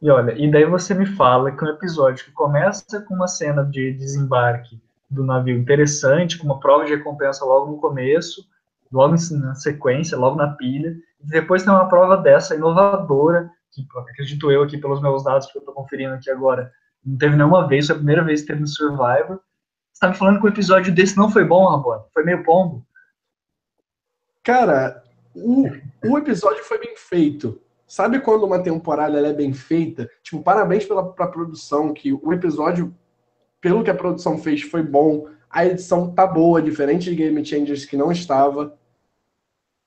E olha, e daí você me fala que um episódio que começa com uma cena de desembarque do navio interessante, com uma prova de recompensa logo no começo, logo na sequência, logo na pilha, depois tem uma prova dessa inovadora, que acredito eu aqui pelos meus dados que eu estou conferindo aqui agora, não teve nenhuma vez, foi a primeira vez que teve no Survivor. Você tá me falando que o episódio desse não foi bom, Rabone? Foi meio pombo? Cara, o, o episódio foi bem feito. Sabe quando uma temporada é bem feita? Tipo, parabéns pela pra produção, que o episódio, pelo que a produção fez, foi bom. A edição tá boa, diferente de Game Changers que não estava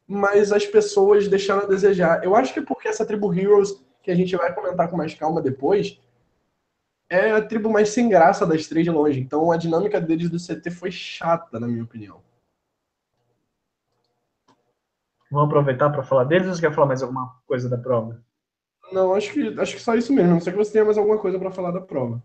mas as pessoas deixaram a desejar. Eu acho que é porque essa tribo Heroes, que a gente vai comentar com mais calma depois, é a tribo mais sem graça das três de longe. Então a dinâmica deles do CT foi chata, na minha opinião. Vamos aproveitar para falar deles ou você quer falar mais alguma coisa da prova? Não, acho que, acho que só isso mesmo. Não sei que você tenha mais alguma coisa para falar da prova.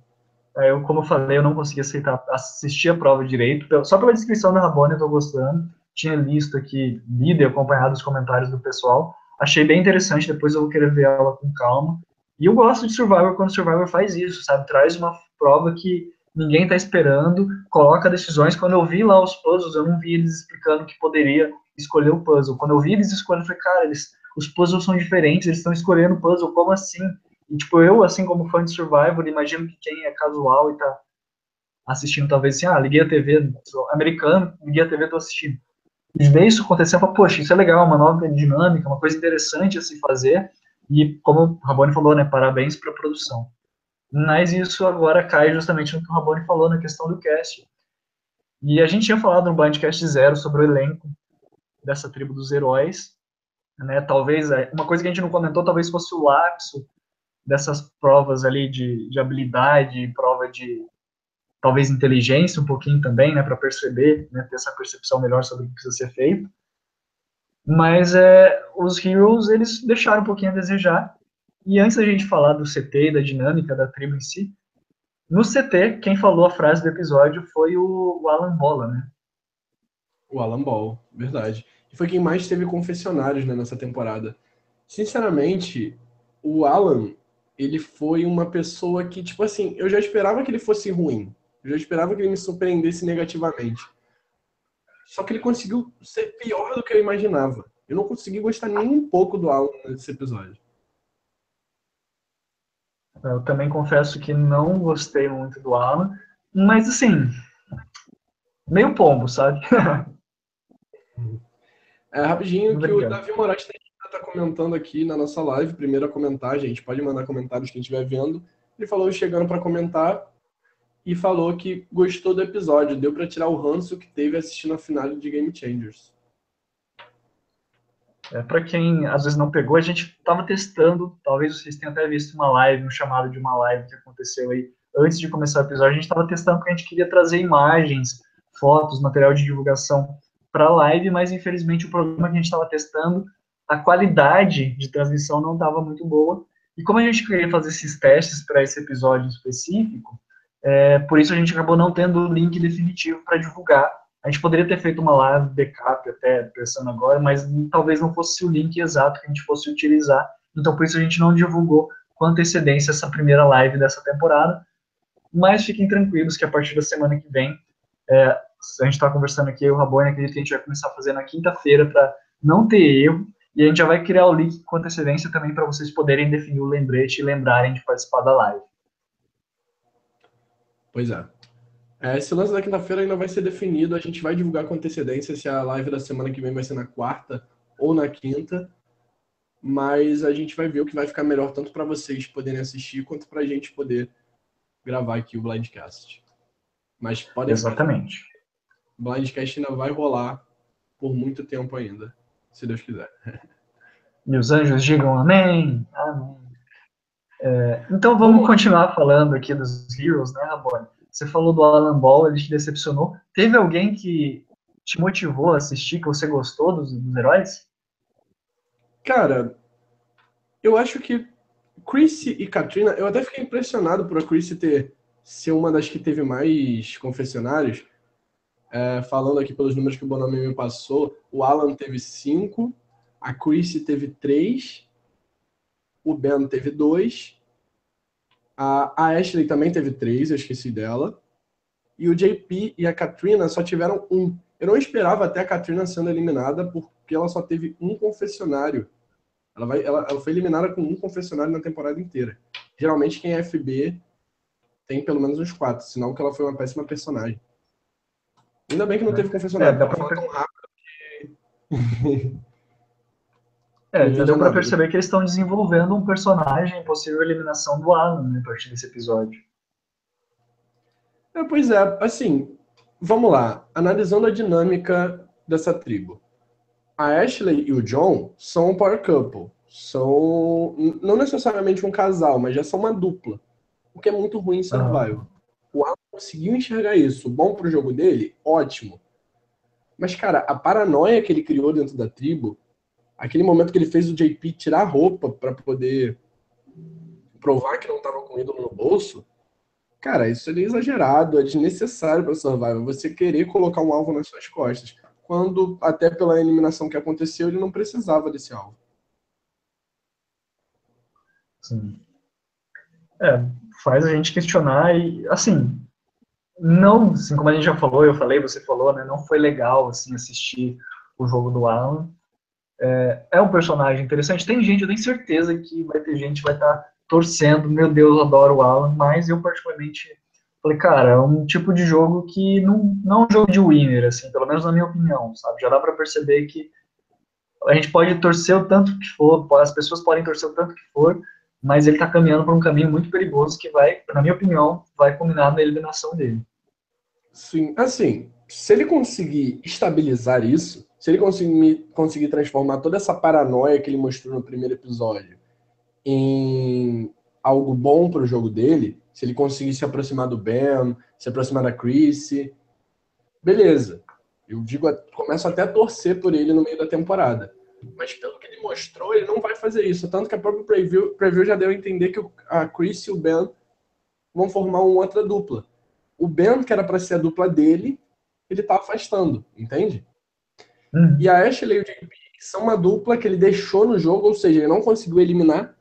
É, eu, como eu falei, eu não consegui aceitar, assistir a prova direito. Só pela descrição da Rabone eu tô gostando tinha visto aqui, lido e acompanhado os comentários do pessoal. Achei bem interessante, depois eu vou querer ver ela com calma. E eu gosto de Survivor quando Survivor faz isso, sabe? Traz uma prova que ninguém está esperando, coloca decisões. Quando eu vi lá os puzzles, eu não vi eles explicando que poderia escolher o puzzle. Quando eu vi eles escolhendo, eu falei, cara, eles, os puzzles são diferentes, eles estão escolhendo o puzzle, como assim? E, tipo, eu, assim como fã de Survivor, imagino que quem é casual e tá assistindo, talvez assim, ah, liguei a TV, sou americano, liguei a TV, tô assistindo de ver isso acontecer, eu falo, poxa, isso é legal, uma nova dinâmica, uma coisa interessante a se fazer, e como o Rabone falou, né, parabéns para a produção. Mas isso agora cai justamente no que o Rabone falou na questão do cast. E a gente tinha falado no Bandcast Zero sobre o elenco dessa tribo dos heróis, né, talvez, é, uma coisa que a gente não comentou, talvez fosse o lapso dessas provas ali de, de habilidade, prova de talvez inteligência um pouquinho também, né, para perceber, né, ter essa percepção melhor sobre o que precisa ser feito. Mas é, os Heroes, eles deixaram um pouquinho a desejar. E antes da gente falar do CT e da dinâmica da tribo em si, no CT, quem falou a frase do episódio foi o, o Alan Bola, né? O Alan Ball, verdade. E foi quem mais teve confessionários né, nessa temporada. Sinceramente, o Alan, ele foi uma pessoa que, tipo assim, eu já esperava que ele fosse ruim. Eu já esperava que ele me surpreendesse negativamente. Só que ele conseguiu ser pior do que eu imaginava. Eu não consegui gostar nem um pouco do Alan nesse episódio. Eu também confesso que não gostei muito do Alan, mas assim, meio pombo, sabe? *laughs* é rapidinho que o Davi Moraes está comentando aqui na nossa live, primeiro a comentar, gente, pode mandar comentários quem estiver vendo. Ele falou chegando para comentar e falou que gostou do episódio, deu para tirar o ranço que teve assistindo a final de Game Changers. É, para quem às vezes não pegou, a gente estava testando, talvez vocês tenham até visto uma live, um chamado de uma live que aconteceu aí antes de começar o episódio, a gente estava testando porque a gente queria trazer imagens, fotos, material de divulgação para a live, mas infelizmente o programa que a gente estava testando, a qualidade de transmissão não estava muito boa. E como a gente queria fazer esses testes para esse episódio específico, é, por isso a gente acabou não tendo o link definitivo para divulgar a gente poderia ter feito uma live backup até pensando agora, mas talvez não fosse o link exato que a gente fosse utilizar. Então, por isso a gente não divulgou com antecedência essa primeira live dessa temporada. Mas fiquem tranquilos que a partir da semana que vem, é, a gente está conversando aqui, o Rabone, acredito que a gente vai começar a fazer na quinta-feira para não ter erro. E a gente já vai criar o link com antecedência também para vocês poderem definir o lembrete e lembrarem de participar da live. Pois é. É, esse lance da quinta-feira ainda vai ser definido. A gente vai divulgar com antecedência se a live da semana que vem vai ser na quarta ou na quinta. Mas a gente vai ver o que vai ficar melhor tanto para vocês poderem assistir quanto para a gente poder gravar aqui o Blindcast. Mas pode Exatamente. O Blindcast ainda vai rolar por muito tempo ainda, se Deus quiser. *laughs* E os anjos digam amém. Amém. É, então vamos continuar falando aqui dos Heroes, né, Rabone? Você falou do Alan Ball, ele te decepcionou. Teve alguém que te motivou a assistir, que você gostou dos, dos heróis? Cara, eu acho que Chrissy e Katrina, eu até fiquei impressionado por a Chrissy ter ser uma das que teve mais confessionários. É, falando aqui pelos números que o Bonami me passou, o Alan teve cinco, a Chrissy teve três, o Ben teve dois a, a Ashley também teve três, eu esqueci dela. E o JP e a Katrina só tiveram um. Eu não esperava até a Katrina sendo eliminada, porque ela só teve um confessionário. Ela, vai, ela, ela foi eliminada com um confessionário na temporada inteira. Geralmente quem é FB tem pelo menos uns quatro, senão que ela foi uma péssima personagem. Ainda bem que não teve confessionário. É, dá pra... tão rápido que... *laughs* É, já deu pra perceber que eles estão desenvolvendo um personagem possível eliminação do Alan, né, a partir desse episódio. É, pois é, assim, vamos lá. Analisando a dinâmica dessa tribo. A Ashley e o John são um power couple. São não necessariamente um casal, mas já são uma dupla. O que é muito ruim em Survival. Ah. O Alan conseguiu enxergar isso. Bom pro jogo dele? Ótimo. Mas, cara, a paranoia que ele criou dentro da tribo aquele momento que ele fez o JP tirar a roupa para poder provar que não estava com ídolo no bolso, cara, isso é exagerado, é desnecessário para Survival. Você querer colocar um alvo nas suas costas, quando até pela eliminação que aconteceu ele não precisava desse alvo. Sim. É, faz a gente questionar e, assim, não, assim como a gente já falou, eu falei, você falou, né, não foi legal, assim, assistir o jogo do Alan, é, é um personagem interessante. Tem gente, eu tenho certeza que vai ter gente que vai estar tá torcendo, meu Deus, eu adoro o Alan, mas eu particularmente falei, cara, é um tipo de jogo que não, não é um jogo de winner, assim, pelo menos na minha opinião, sabe? Já dá para perceber que a gente pode torcer o tanto que for, as pessoas podem torcer o tanto que for, mas ele está caminhando por um caminho muito perigoso que vai, na minha opinião, vai culminar na eliminação dele. Sim, assim, se ele conseguir estabilizar isso, se ele conseguir, conseguir transformar toda essa paranoia que ele mostrou no primeiro episódio em algo bom para o jogo dele, se ele conseguir se aproximar do Ben, se aproximar da Chrissy, beleza. Eu digo, começo até a torcer por ele no meio da temporada. Mas pelo que ele mostrou, ele não vai fazer isso. Tanto que a própria preview, preview já deu a entender que a Chris e o Ben vão formar uma outra dupla. O Ben, que era para ser a dupla dele, ele tá afastando, entende? Hum. E a Ashley e o JP são uma dupla que ele deixou no jogo, ou seja, ele não conseguiu eliminar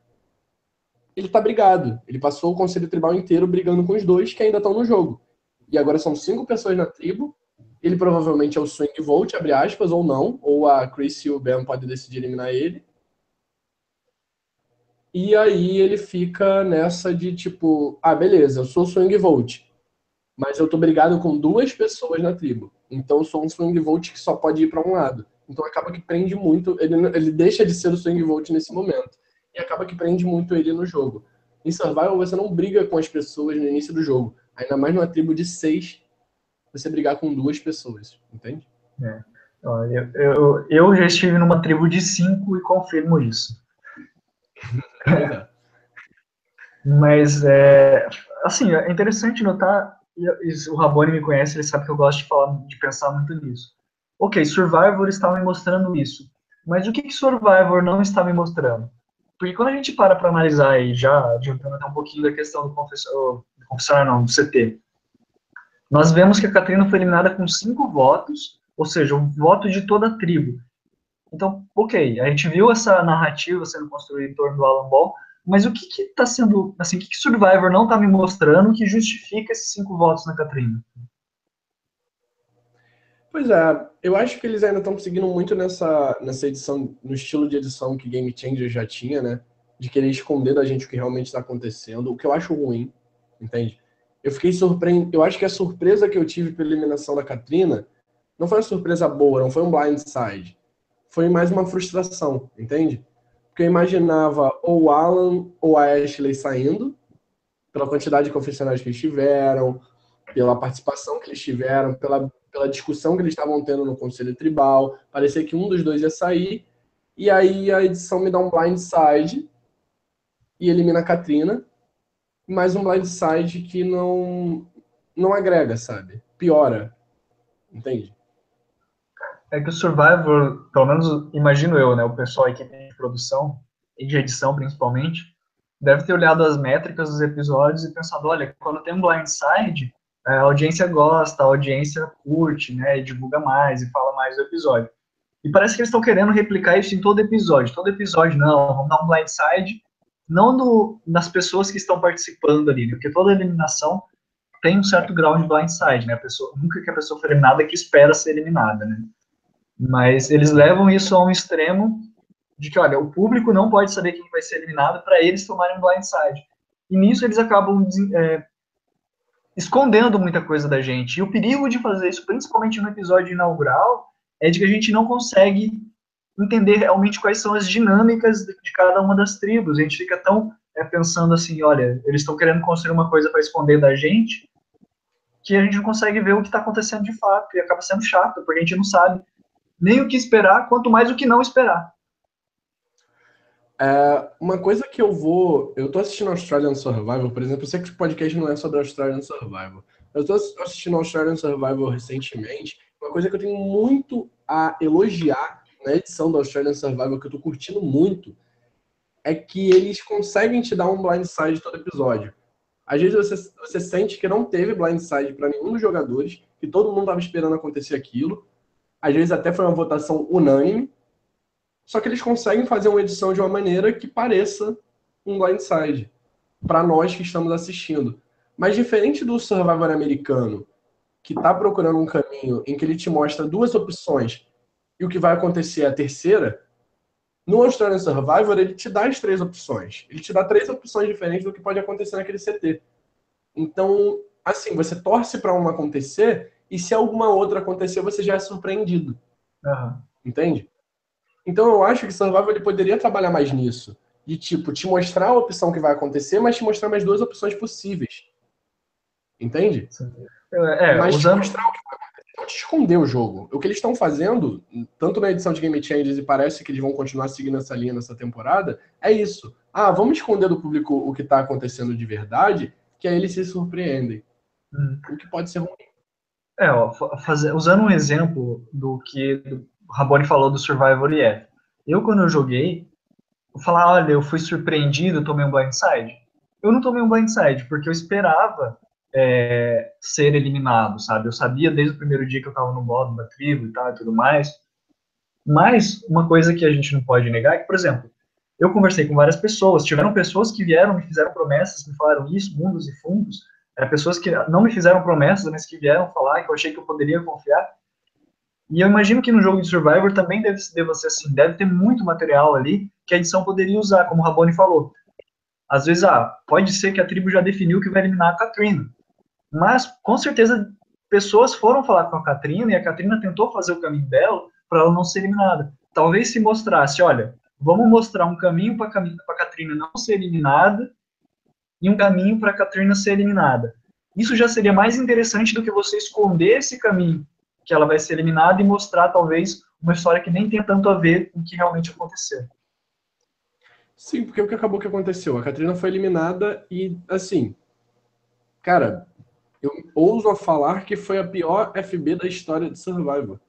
ele tá brigado. Ele passou o conselho tribal inteiro brigando com os dois que ainda estão no jogo. E agora são cinco pessoas na tribo. Ele provavelmente é o Swing Vote, abre aspas, ou não. Ou a Chris e o Ben podem decidir eliminar ele. E aí ele fica nessa de tipo, ah, beleza, eu sou Swing Vote. Mas eu tô brigado com duas pessoas na tribo. Então eu sou um Swing Vote que só pode ir para um lado. Então acaba que prende muito. Ele, ele deixa de ser o Swing Vote nesse momento e acaba que prende muito ele no jogo. Em Survival, você não briga com as pessoas no início do jogo. Ainda mais numa tribo de seis, você brigar com duas pessoas, entende? É. Eu, eu, eu já estive numa tribo de cinco e confirmo isso. *laughs* Mas, é, assim, é interessante notar, o Rabone me conhece, ele sabe que eu gosto de falar, de pensar muito nisso. Ok, Survivor está me mostrando isso, mas o que, que Survivor não está me mostrando? Porque quando a gente para para analisar aí, já adiantando até um pouquinho da questão do confessor, confessionário, não, do CT, nós vemos que a Catrina foi eliminada com cinco votos, ou seja, um voto de toda a tribo. Então, ok, a gente viu essa narrativa sendo construída em torno do Alan Ball, mas o que está sendo, assim, o que, que Survivor não está me mostrando que justifica esses cinco votos na Catrina? Pois é, eu acho que eles ainda estão seguindo muito nessa, nessa edição, no estilo de edição que Game Changer já tinha, né? De querer esconder da gente o que realmente está acontecendo, o que eu acho ruim, entende? Eu fiquei surpreendido, eu acho que a surpresa que eu tive pela eliminação da Katrina não foi uma surpresa boa, não foi um blindside. Foi mais uma frustração, entende? Porque eu imaginava ou Alan ou a Ashley saindo, pela quantidade de confessionários que eles tiveram, pela participação que eles tiveram, pela pela discussão que eles estavam tendo no Conselho Tribal. Parecia que um dos dois ia sair. E aí a edição me dá um blindside e elimina a Katrina. Mais um blindside que não, não agrega, sabe? Piora. Entende? É que o Survivor, pelo menos imagino eu, né? O pessoal aqui de produção e de edição principalmente, deve ter olhado as métricas dos episódios e pensado, olha, quando tem um blindside, a audiência gosta, a audiência curte, né, e divulga mais e fala mais do episódio. E parece que eles estão querendo replicar isso em todo episódio. Todo episódio, não, vamos dar um blindside, não nas pessoas que estão participando ali, né, porque toda eliminação tem um certo grau de blindside, né, a pessoa, nunca que a pessoa foi eliminada que espera ser eliminada, né. Mas eles levam isso a um extremo de que, olha, o público não pode saber quem vai ser eliminado para eles tomarem um blindside. E nisso eles acabam é, escondendo muita coisa da gente. E o perigo de fazer isso, principalmente no episódio inaugural, é de que a gente não consegue entender realmente quais são as dinâmicas de cada uma das tribos. A gente fica tão é, pensando assim, olha, eles estão querendo construir uma coisa para esconder da gente, que a gente não consegue ver o que está acontecendo de fato, e acaba sendo chato, porque a gente não sabe nem o que esperar, quanto mais o que não esperar. É, uma coisa que eu vou. Eu tô assistindo Australian Survival, por exemplo. Eu sei que o podcast não é sobre Australian Survival. Eu tô assistindo Australian Survival recentemente. Uma coisa que eu tenho muito a elogiar na edição do Australian Survival, que eu tô curtindo muito, é que eles conseguem te dar um blindside todo episódio. Às vezes você, você sente que não teve blindside para nenhum dos jogadores, que todo mundo tava esperando acontecer aquilo. Às vezes até foi uma votação unânime, só que eles conseguem fazer uma edição de uma maneira que pareça um blindside para nós que estamos assistindo. Mas diferente do Survivor americano, que está procurando um caminho em que ele te mostra duas opções e o que vai acontecer é a terceira, no Australian Survivor ele te dá as três opções. Ele te dá três opções diferentes do que pode acontecer naquele CT. Então, assim, você torce para uma acontecer e se alguma outra acontecer, você já é surpreendido. Uhum. Entende? Então eu acho que Survival ele poderia trabalhar mais nisso. De tipo, te mostrar a opção que vai acontecer, mas te mostrar mais duas opções possíveis. Entende? É, é, mas usando... te mostrar o que vai acontecer, não te esconder o jogo. O que eles estão fazendo, tanto na edição de Game Changers, e parece que eles vão continuar seguindo essa linha nessa temporada, é isso. Ah, vamos esconder do público o que está acontecendo de verdade, que aí eles se surpreendem. Hum. O que pode ser ruim. É, ó, fazer, usando um exemplo do que do o Raboni falou do Survivor EF. Eu, quando eu joguei, eu falar, olha, eu fui surpreendido, tomei um blindside. Eu não tomei um blindside, porque eu esperava é, ser eliminado, sabe? Eu sabia desde o primeiro dia que eu estava no modo da tribo e tal e tudo mais. Mas uma coisa que a gente não pode negar é que, por exemplo, eu conversei com várias pessoas, tiveram pessoas que vieram, me fizeram promessas, me falaram isso, mundos e fundos, é, pessoas que não me fizeram promessas, mas que vieram falar que eu achei que eu poderia confiar. E eu imagino que no jogo de Survivor também deve, deve ser assim, deve ter muito material ali que a edição poderia usar, como o Raboni falou. Às vezes, ah, pode ser que a tribo já definiu que vai eliminar a Katrina. Mas, com certeza, pessoas foram falar com a Katrina e a Katrina tentou fazer o caminho dela para ela não ser eliminada. Talvez se mostrasse, olha, vamos mostrar um caminho para a Katrina não ser eliminada e um caminho para a Katrina ser eliminada. Isso já seria mais interessante do que você esconder esse caminho que ela vai ser eliminada e mostrar talvez uma história que nem tem tanto a ver com o que realmente aconteceu. Sim, porque o que acabou que aconteceu? A Katrina foi eliminada e, assim, cara, eu ouso falar que foi a pior FB da história de Survivor.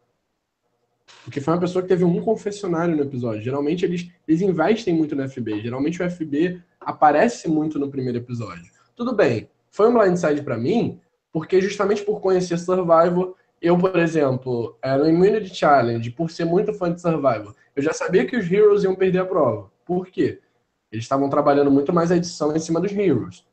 Porque foi uma pessoa que teve um confessionário no episódio. Geralmente eles, eles investem muito no FB. Geralmente o FB aparece muito no primeiro episódio. Tudo bem, foi um blindside para mim, porque justamente por conhecer Survivor, eu, por exemplo, é, no Immunity Challenge, por ser muito fã de Survivor, eu já sabia que os Heroes iam perder a prova. Por quê? Eles estavam trabalhando muito mais a edição em cima dos Heroes.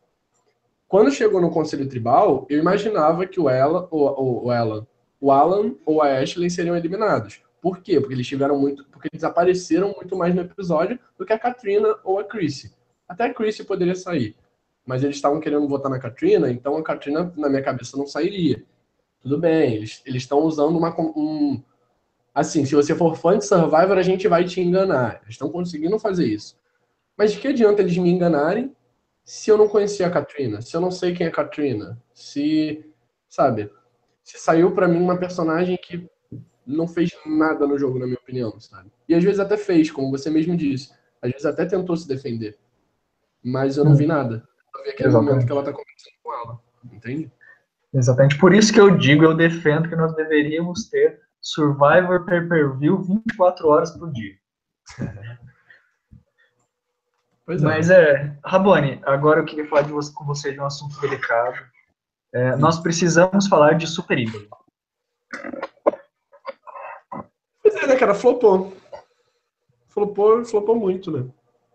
Quando chegou no Conselho Tribal, eu imaginava que o, Ella, o, o, o, Ella, o Alan ou a Ashley seriam eliminados. Por quê? Porque eles tiveram muito. Porque eles apareceram muito mais no episódio do que a Katrina ou a Chrissy. Até a Chrissy poderia sair. Mas eles estavam querendo votar na Katrina, então a Katrina, na minha cabeça, não sairia. Tudo bem, eles estão usando uma. Um, assim, se você for fã de Survivor, a gente vai te enganar. Eles estão conseguindo fazer isso. Mas de que adianta eles me enganarem se eu não conhecia a Katrina? Se eu não sei quem é a Katrina? Se. Sabe? Se saiu para mim uma personagem que não fez nada no jogo, na minha opinião, sabe? E às vezes até fez, como você mesmo disse. Às vezes até tentou se defender. Mas eu não vi nada. Eu vi aquele Exatamente. momento que ela tá conversando com ela. Entende? Exatamente. Por isso que eu digo, eu defendo que nós deveríamos ter Survivor Pay-Per-View 24 horas por dia. *laughs* Pois é. Mas é, Rabone, agora eu queria falar você, com você de um assunto delicado. É, nós precisamos falar de super ídolo. Pois é, né, cara? Flopou. Flopou, flopou muito, né?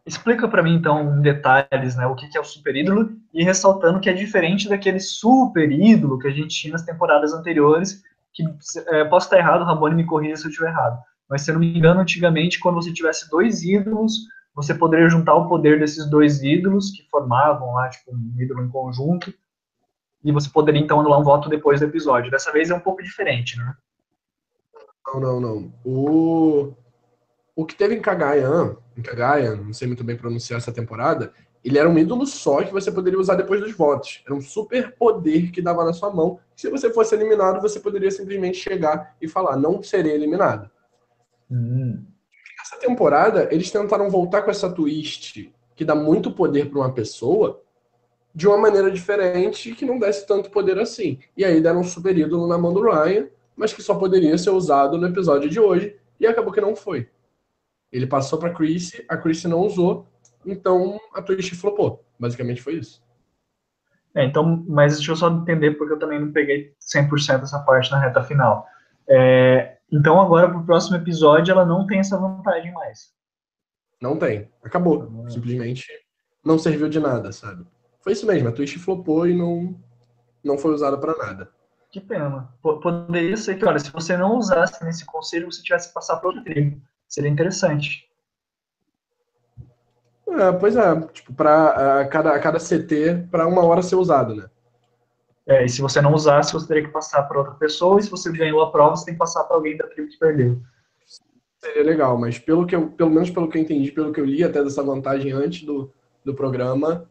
Explica para mim, então, em detalhes, né, o que é o super ídolo e ressaltando que é diferente daquele super ídolo que a gente tinha nas temporadas anteriores, que é, posso estar errado, o Rabone me corrija se eu estiver errado. Mas, se eu não me engano, antigamente, quando você tivesse dois ídolos, você poderia juntar o poder desses dois ídolos que formavam lá, tipo, um ídolo em conjunto, e você poderia, então, anular um voto depois do episódio. Dessa vez é um pouco diferente, né? Não, não, não. O, o que teve em Kagayan, em Kagayan, não sei muito bem pronunciar essa temporada, ele era um ídolo só que você poderia usar depois dos votos. Era um super poder que dava na sua mão. Se você fosse eliminado, você poderia simplesmente chegar e falar, não serei eliminado. Hum. Essa temporada, eles tentaram voltar com essa twist que dá muito poder para uma pessoa de uma maneira diferente que não desse tanto poder assim. E aí deram um super ídolo na mão do Ryan, mas que só poderia ser usado no episódio de hoje, e acabou que não foi. Ele passou para Chris, a Chris não usou, então a Twitch flopou. Basicamente foi isso. É, então, mas deixa eu só entender, porque eu também não peguei 100% essa parte na reta final. É, então, agora, para o próximo episódio, ela não tem essa vantagem mais. Não tem. Acabou. Uhum. Simplesmente não serviu de nada, sabe? Foi isso mesmo. A Twitch flopou e não, não foi usada para nada. Que pena. Poderia ser que, olha, se você não usasse nesse conselho, você tivesse que passar para outro trigo. Seria interessante. É, pois é, tipo, para cada, cada CT para uma hora ser usado, né? É, e se você não usasse, você teria que passar para outra pessoa, e se você ganhou a prova, você tem que passar para alguém da tribo que perdeu. Seria legal, mas pelo que eu, pelo menos pelo que eu entendi, pelo que eu li até dessa vantagem antes do, do programa,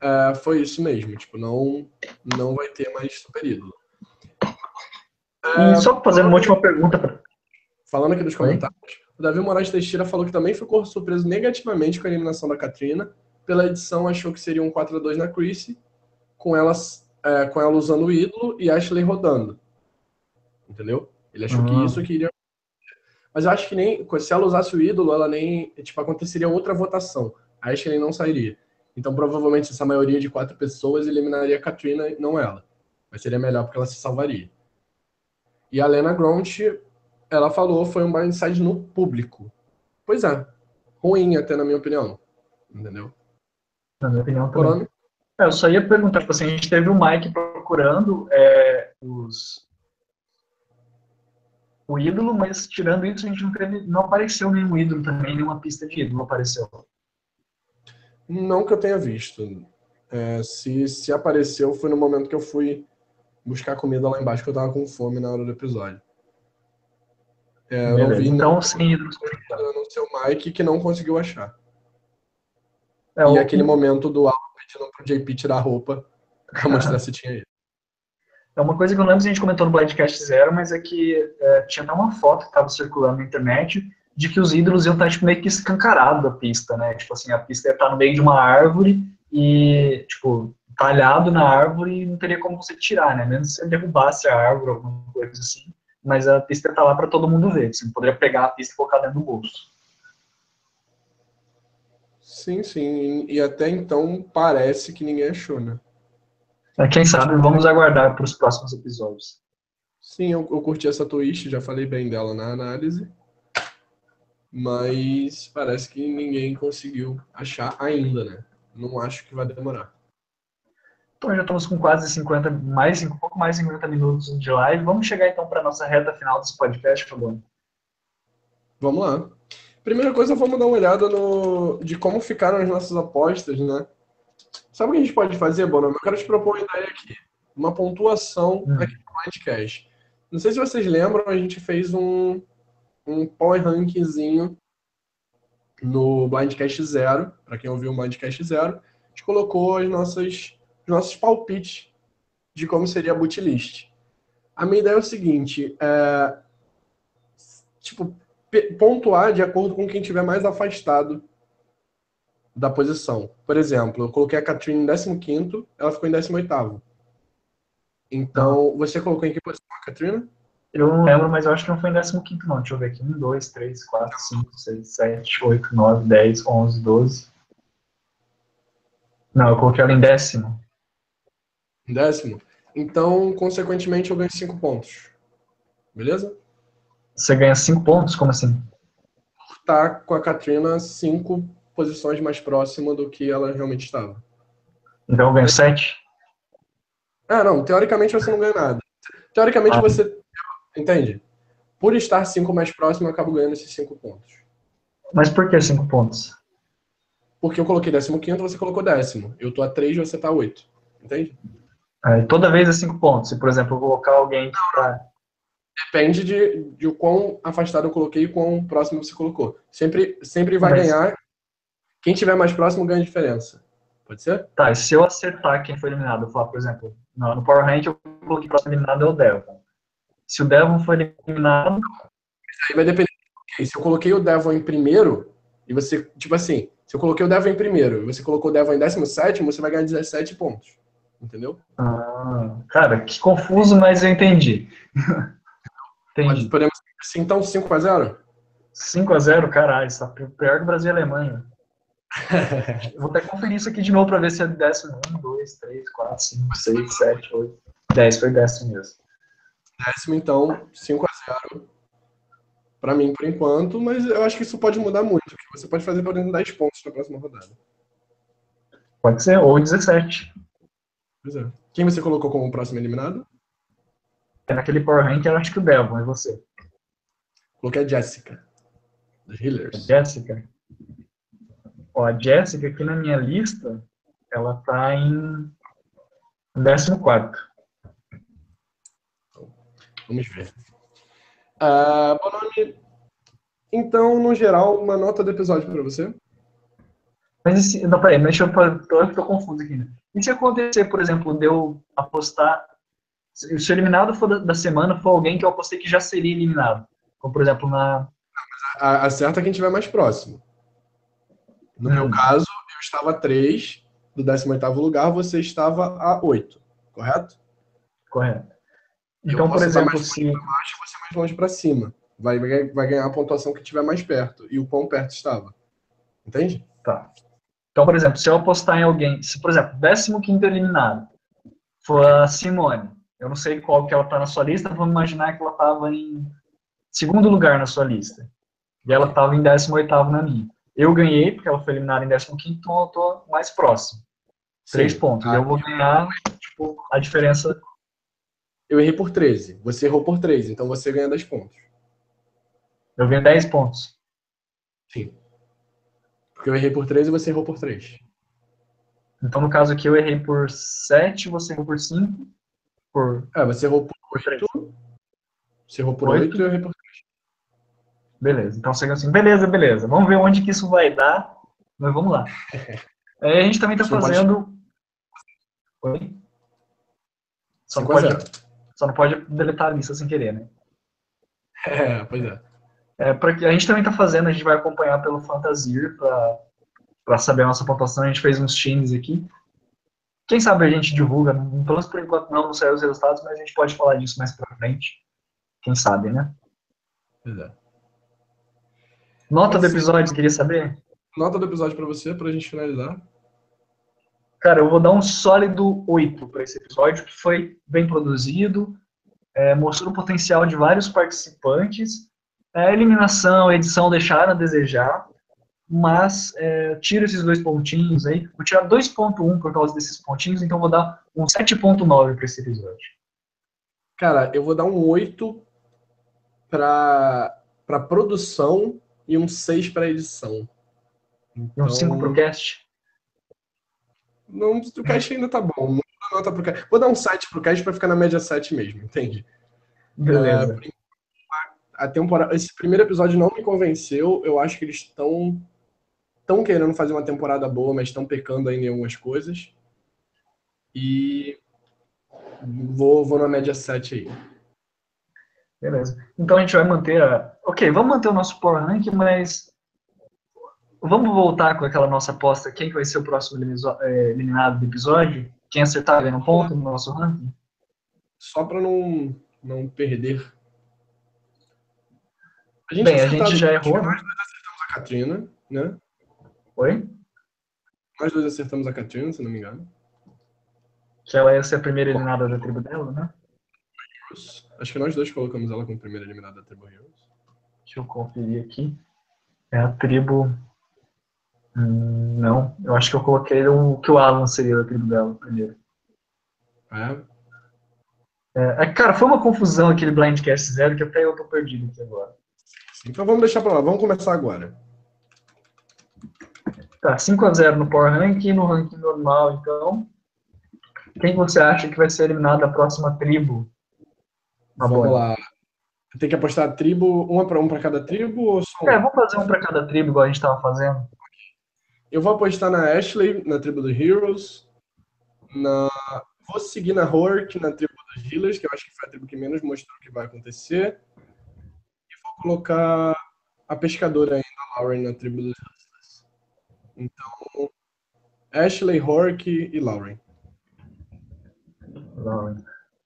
é, foi isso mesmo. Tipo, não, não vai ter mais super ídolo. E só fazendo uma última pergunta. Falando aqui dos comentários? O Davi Moraes Teixeira falou que também ficou surpreso negativamente com a eliminação da Katrina. Pela edição, achou que seria um 4 a 2 na Chrissy, com, elas, é, com ela usando o ídolo e Ashley rodando. Entendeu? Ele achou uhum. que isso queria. Mas eu acho que nem. Se ela usasse o ídolo, ela nem. Tipo, aconteceria outra votação. A Ashley não sairia. Então, provavelmente, essa maioria de quatro pessoas eliminaria a Katrina, não ela. Mas seria melhor porque ela se salvaria. E a Lena Gront, ela falou, foi um blindside no público. Pois é. ruim, até na minha opinião. Entendeu? Na minha opinião também. É, eu só ia perguntar, tipo assim, a gente teve o Mike procurando é, os, o ídolo, mas tirando isso, a gente não, teve, não apareceu nenhum ídolo também, nenhuma pista de ídolo apareceu. Não que eu tenha visto. É, se, se apareceu, foi no momento que eu fui buscar comida lá embaixo, que eu tava com fome na hora do episódio. É, eu não vi então, sem ídolos. No seu Mike que não conseguiu achar. É, e o... aquele momento do Al pedindo pro JP tirar a roupa pra mostrar se tinha ele. É uma coisa que eu não lembro se a gente comentou no Blindcast Zero, mas é que é, tinha até uma foto que estava circulando na internet de que os ídolos iam estar tipo, meio que escancarados da pista, né? Tipo assim, a pista ia estar no meio de uma árvore e, tipo, talhado na árvore e não teria como você tirar, né? Menos se você derrubasse a árvore, alguma coisa assim. Mas a pista está lá para todo mundo ver. Você poderia pegar a pista e colocar dentro do bolso. Sim, sim. E até então parece que ninguém achou, né? É, quem sabe vamos aguardar para os próximos episódios. Sim, eu, eu curti essa twist, já falei bem dela na análise. Mas parece que ninguém conseguiu achar ainda, né? Não acho que vai demorar. Então já estamos com quase 50, mais, um pouco mais de 50 minutos de live. Vamos chegar então para a nossa reta final desse podcast, Fabão? Vamos lá. Primeira coisa, vamos dar uma olhada no, de como ficaram as nossas apostas, né? Sabe o que a gente pode fazer, Bono? Eu quero te propor uma ideia aqui. Uma pontuação hum. aqui no Blindcast. Não sei se vocês lembram, a gente fez um, um power rankingzinho no Blindcast Zero. Para quem ouviu o Blindcast Zero, a gente colocou as nossas, os nossos palpites de como seria a bootlist. A minha ideia é o seguinte, é, tipo, pontuar de acordo com quem tiver mais afastado da posição. Por exemplo, eu coloquei a Katrina em 15 ela ficou em 18 Então, ah. você colocou em que posição a Katrina? Eu não lembro, mas eu acho que não foi em 15 não. Deixa eu ver aqui. 1, 2, 3, 4, 5, 6, 7, 8, 9, 10, 11, 12. Não, eu coloquei ela em décimo. Décimo? Então, consequentemente, eu ganho 5 pontos. Beleza? Você ganha 5 pontos? Como assim? Tá com a Katrina 5 posições mais próxima do que ela realmente estava. Então eu ganho 7? Ah, não. Teoricamente você não ganha nada. Teoricamente ah. você. Entende? Por estar 5 mais próximo, eu acabo ganhando esses 5 pontos. Mas por que 5 pontos? Porque eu coloquei 15, você colocou décimo. Eu tô a 3 você tá a 8. Entende? É, toda vez é 5 pontos. Se, por exemplo, eu colocar alguém que tá. Depende de, de o quão afastado eu coloquei e quão próximo você colocou. Sempre, sempre vai Mas... ganhar quem tiver mais próximo ganha diferença. Pode ser? Tá, e se eu acertar quem foi eliminado, eu falar, por exemplo, no, no Power Rank eu coloquei próximo eliminado é o Devon. Se o Devon foi eliminado. Aí vai depender. Se eu coloquei o Devon em primeiro, e você, tipo assim, se eu coloquei o Devon em primeiro e você colocou o Devon em 17, você vai ganhar 17 pontos. Entendeu? Ah, cara, que confuso, mas eu entendi. *laughs* entendi. Podemos, então 5x0? 5x0, caralho, isso tá pior que Brasil e a Alemanha. *laughs* Vou até conferir isso aqui de novo para ver se é décimo. 1, 2, 3, 4, 5, 6, 7, 8. 10 foi décimo mesmo. Décimo, então, 5 a 0 para mim por enquanto, mas eu acho que isso pode mudar muito. Você pode fazer, por exemplo, 10 pontos na próxima rodada. Pode ser, ou 17. Pois é. Quem você colocou como próximo eliminado? É naquele Power Rank, eu acho que o Devon, é você. Coloquei a Jessica, dos Healers. Jessica? Ó, a Jéssica, aqui na minha lista, ela tá em 14. Vamos ver. Uh, Bononi, então, no geral, uma nota do episódio para você? Mas esse, não, peraí, deixa eu, tô, tô confuso aqui. Né? E se acontecer, por exemplo, de eu apostar, se o eliminado for da, da, semana for alguém que eu apostei que já seria eliminado, como por exemplo na... Acerta quem estiver mais próximo. No hum. meu caso, eu estava a 3 do 18º lugar, você estava a 8, correto? Correto. Então, por exemplo, mais se... baixo, você mais longe para cima. Vai, vai ganhar a pontuação que estiver mais perto. E o quão perto estava. Entende? Tá. Então, por exemplo, se eu apostar em alguém, se, por exemplo, 15 eliminado for a Simone, eu não sei qual que ela está na sua lista, vamos imaginar que ela estava em segundo lugar na sua lista. E ela estava em 18 na minha. Eu ganhei, porque ela foi eliminada em 15, então eu tô mais próximo. Três pontos. Ah, eu vou ganhar, tipo, a diferença. Eu errei por 13. Você errou por 3, então você ganha 10 pontos. Eu ganho 10 pontos. Porque eu errei por 3 e você errou por 3. Então, no caso aqui, eu errei por 7, você errou por 5. Por... É, você errou por 8. Você errou por 8, 8 e eu errei por 3. Beleza, então segue assim. Beleza, beleza. Vamos ver onde que isso vai dar. Mas vamos lá. *laughs* É, a gente também está fazendo. Pode... Oi? Só não, pode... Só não pode deletar a lista sem querer, né? *laughs* É, pois é. É porque a gente também está fazendo, a gente vai acompanhar pelo Fantasir para saber a nossa pontuação. A gente fez uns times aqui. Quem sabe a gente divulga, pelo menos por enquanto não, não saiu os resultados, mas a gente pode falar disso mais para frente. Quem sabe, né? Pois é. Nota do episódio, queria saber? Nota do episódio para você, para a gente finalizar. Cara, eu vou dar um sólido 8 para esse episódio, que foi bem produzido, é, mostrou o potencial de vários participantes. A eliminação, a edição deixaram a desejar, mas é, tiro esses dois pontinhos aí. Vou tirar 2.1 por causa desses pontinhos, então vou dar um 7.9 para esse episódio. Cara, eu vou dar um 8 para produção e um 6 para edição. Então, um 5 para o cast? Não, o cast ainda tá bom. Não nota pro cast. Vou dar um 7 pro cast para ficar na média 7 mesmo, entende? Beleza. É, a temporada, esse primeiro episódio não me convenceu. Eu acho que eles estão estão querendo fazer uma temporada boa, mas estão pecando ainda em algumas coisas. E vou, vou na média 7 aí. Beleza. Então a gente vai manter a. Ok, vamos manter o nosso Power Rank, mas. Vamos voltar com aquela nossa aposta. Quem que vai ser o próximo é, eliminado do episódio? Quem acertar ganha um ponto no nosso ranking? Só para não, não perder. A gente Bem, a gente já errou. Nós dois acertamos a Katrina, né? Oi? Nós dois acertamos a Katrina, se não me engano. Que ela ia ser a primeira eliminada da tribo dela, né? Acho que nós dois colocamos ela como primeira eliminada da tribo Heroes. Deixa eu conferir aqui. É a tribo. Hum, não, eu acho que eu coloquei o que o Alan seria da tribo dela primeiro. É. é. é cara, foi uma confusão aquele Blindcast Zero que até eu tô perdido aqui agora. Então vamos deixar pra lá, vamos começar agora. Tá, 5x0 no Power Ranking, no ranking normal, então. Quem você acha que vai ser eliminado da próxima tribo? Tá Vamos lá. Tem que apostar tribo, uma para um para cada tribo ou só um? É, vamos fazer um para cada tribo, igual a gente estava fazendo. Eu vou apostar na Ashley, na tribo dos Heroes. Na... Vou seguir na Hork, na tribo dos Healers, que eu acho que foi a tribo que menos mostrou o que vai acontecer. Colocar a pescadora ainda, Lauren, na tribo dos Hustlers. Então, Ashley, Hork e Lauren. Lauren.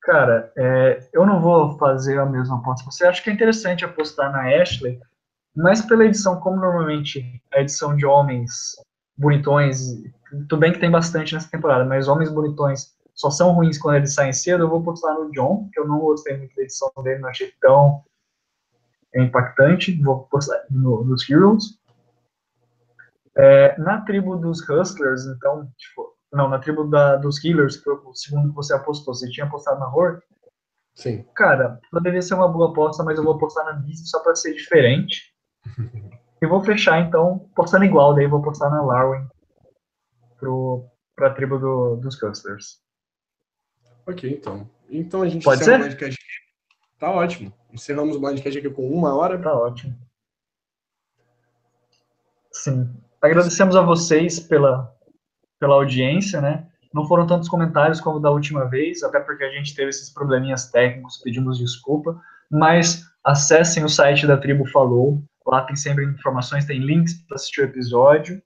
Cara, é, eu não vou fazer a mesma aposta. Você acha que é interessante apostar na Ashley, mas pela edição, como normalmente a edição de homens bonitões, tudo bem que tem bastante nessa temporada, mas homens bonitões só são ruins quando eles saem cedo, eu vou apostar no John, que eu não gostei muito da edição dele, não achei tão impactante, vou apostar no, nos Heroes. É, na tribo dos Hustlers, então, tipo, não, na tribo da, dos Healers, que foi o segundo que você apostou. Você tinha apostado na Hork? Sim. Cara, poderia ser uma boa aposta, mas eu vou apostar na Beast só para ser diferente. *laughs* e vou fechar, então, apostando igual, daí vou apostar na Larwin pro, pra tribo do, dos Custlers. Ok, então. Então a gente Pode ser? o aqui. Tá ótimo. Encerramos o Blindcast aqui com uma hora. Tá ótimo. Sim. Agradecemos a vocês pela, pela audiência, né? Não foram tantos comentários como da última vez, até porque a gente teve esses probleminhas técnicos, pedimos desculpa, mas acessem o site da Tribo Falou, lá tem sempre informações, tem links para assistir o episódio.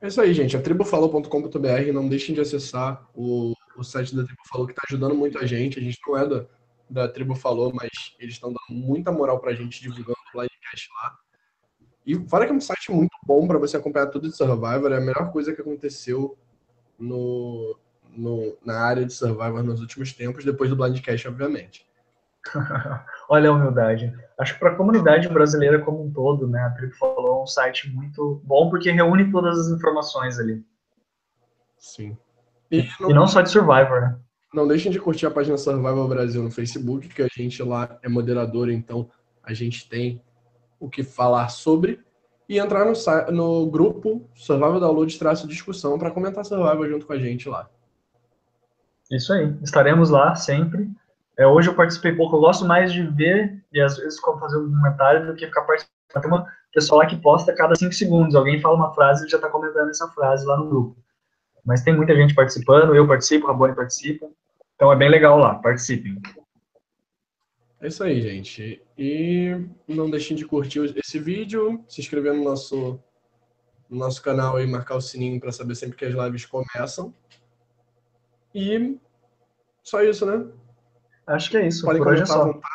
É isso aí, gente. A tribufalou.com.br, não deixem de acessar o, o site da Tribo Falou, que está ajudando muito a gente. A gente não é da, da Tribo Falou, mas eles estão dando muita moral para a gente divulgando o livecast lá. E fora que é um site muito bom para você acompanhar tudo de Survivor, é a melhor coisa que aconteceu no, no, na área de Survivor nos últimos tempos, depois do Blindcast, obviamente. *laughs* Olha a humildade. Acho que para a comunidade brasileira como um todo, né, a Tribo falou, é um site muito bom porque reúne todas as informações ali. Sim. E não, e não só de Survivor, né? Não deixem de curtir a página Survival Brasil no Facebook, que a gente lá é moderador, então a gente tem o que falar sobre. E entrar no, no grupo Survival Download Traço Discussão para comentar Survival junto com a gente lá. Isso aí. Estaremos lá sempre. É, hoje eu participei pouco, eu gosto mais de ver e às vezes fazer um comentário do que ficar participando. Tem uma pessoa lá que posta cada cinco segundos. Alguém fala uma frase e já está comentando essa frase lá no grupo. Mas tem muita gente participando, eu participo, a Rabone participa. Então é bem legal lá, participem. É isso aí, gente. E não deixem de curtir esse vídeo, se inscrever no nosso, no nosso canal e marcar o sininho para saber sempre que as lives começam. E só isso, né? Acho que é isso. Podem comentar à vontade.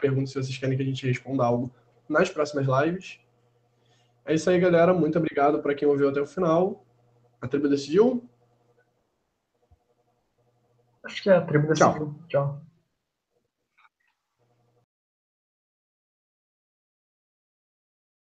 Pergunta se vocês querem que a gente responda algo nas próximas lives. É isso aí, galera. Muito obrigado para quem ouviu até o final. A tribo decidiu? Acho que é a tribo decidiu. Tchau. Tchau.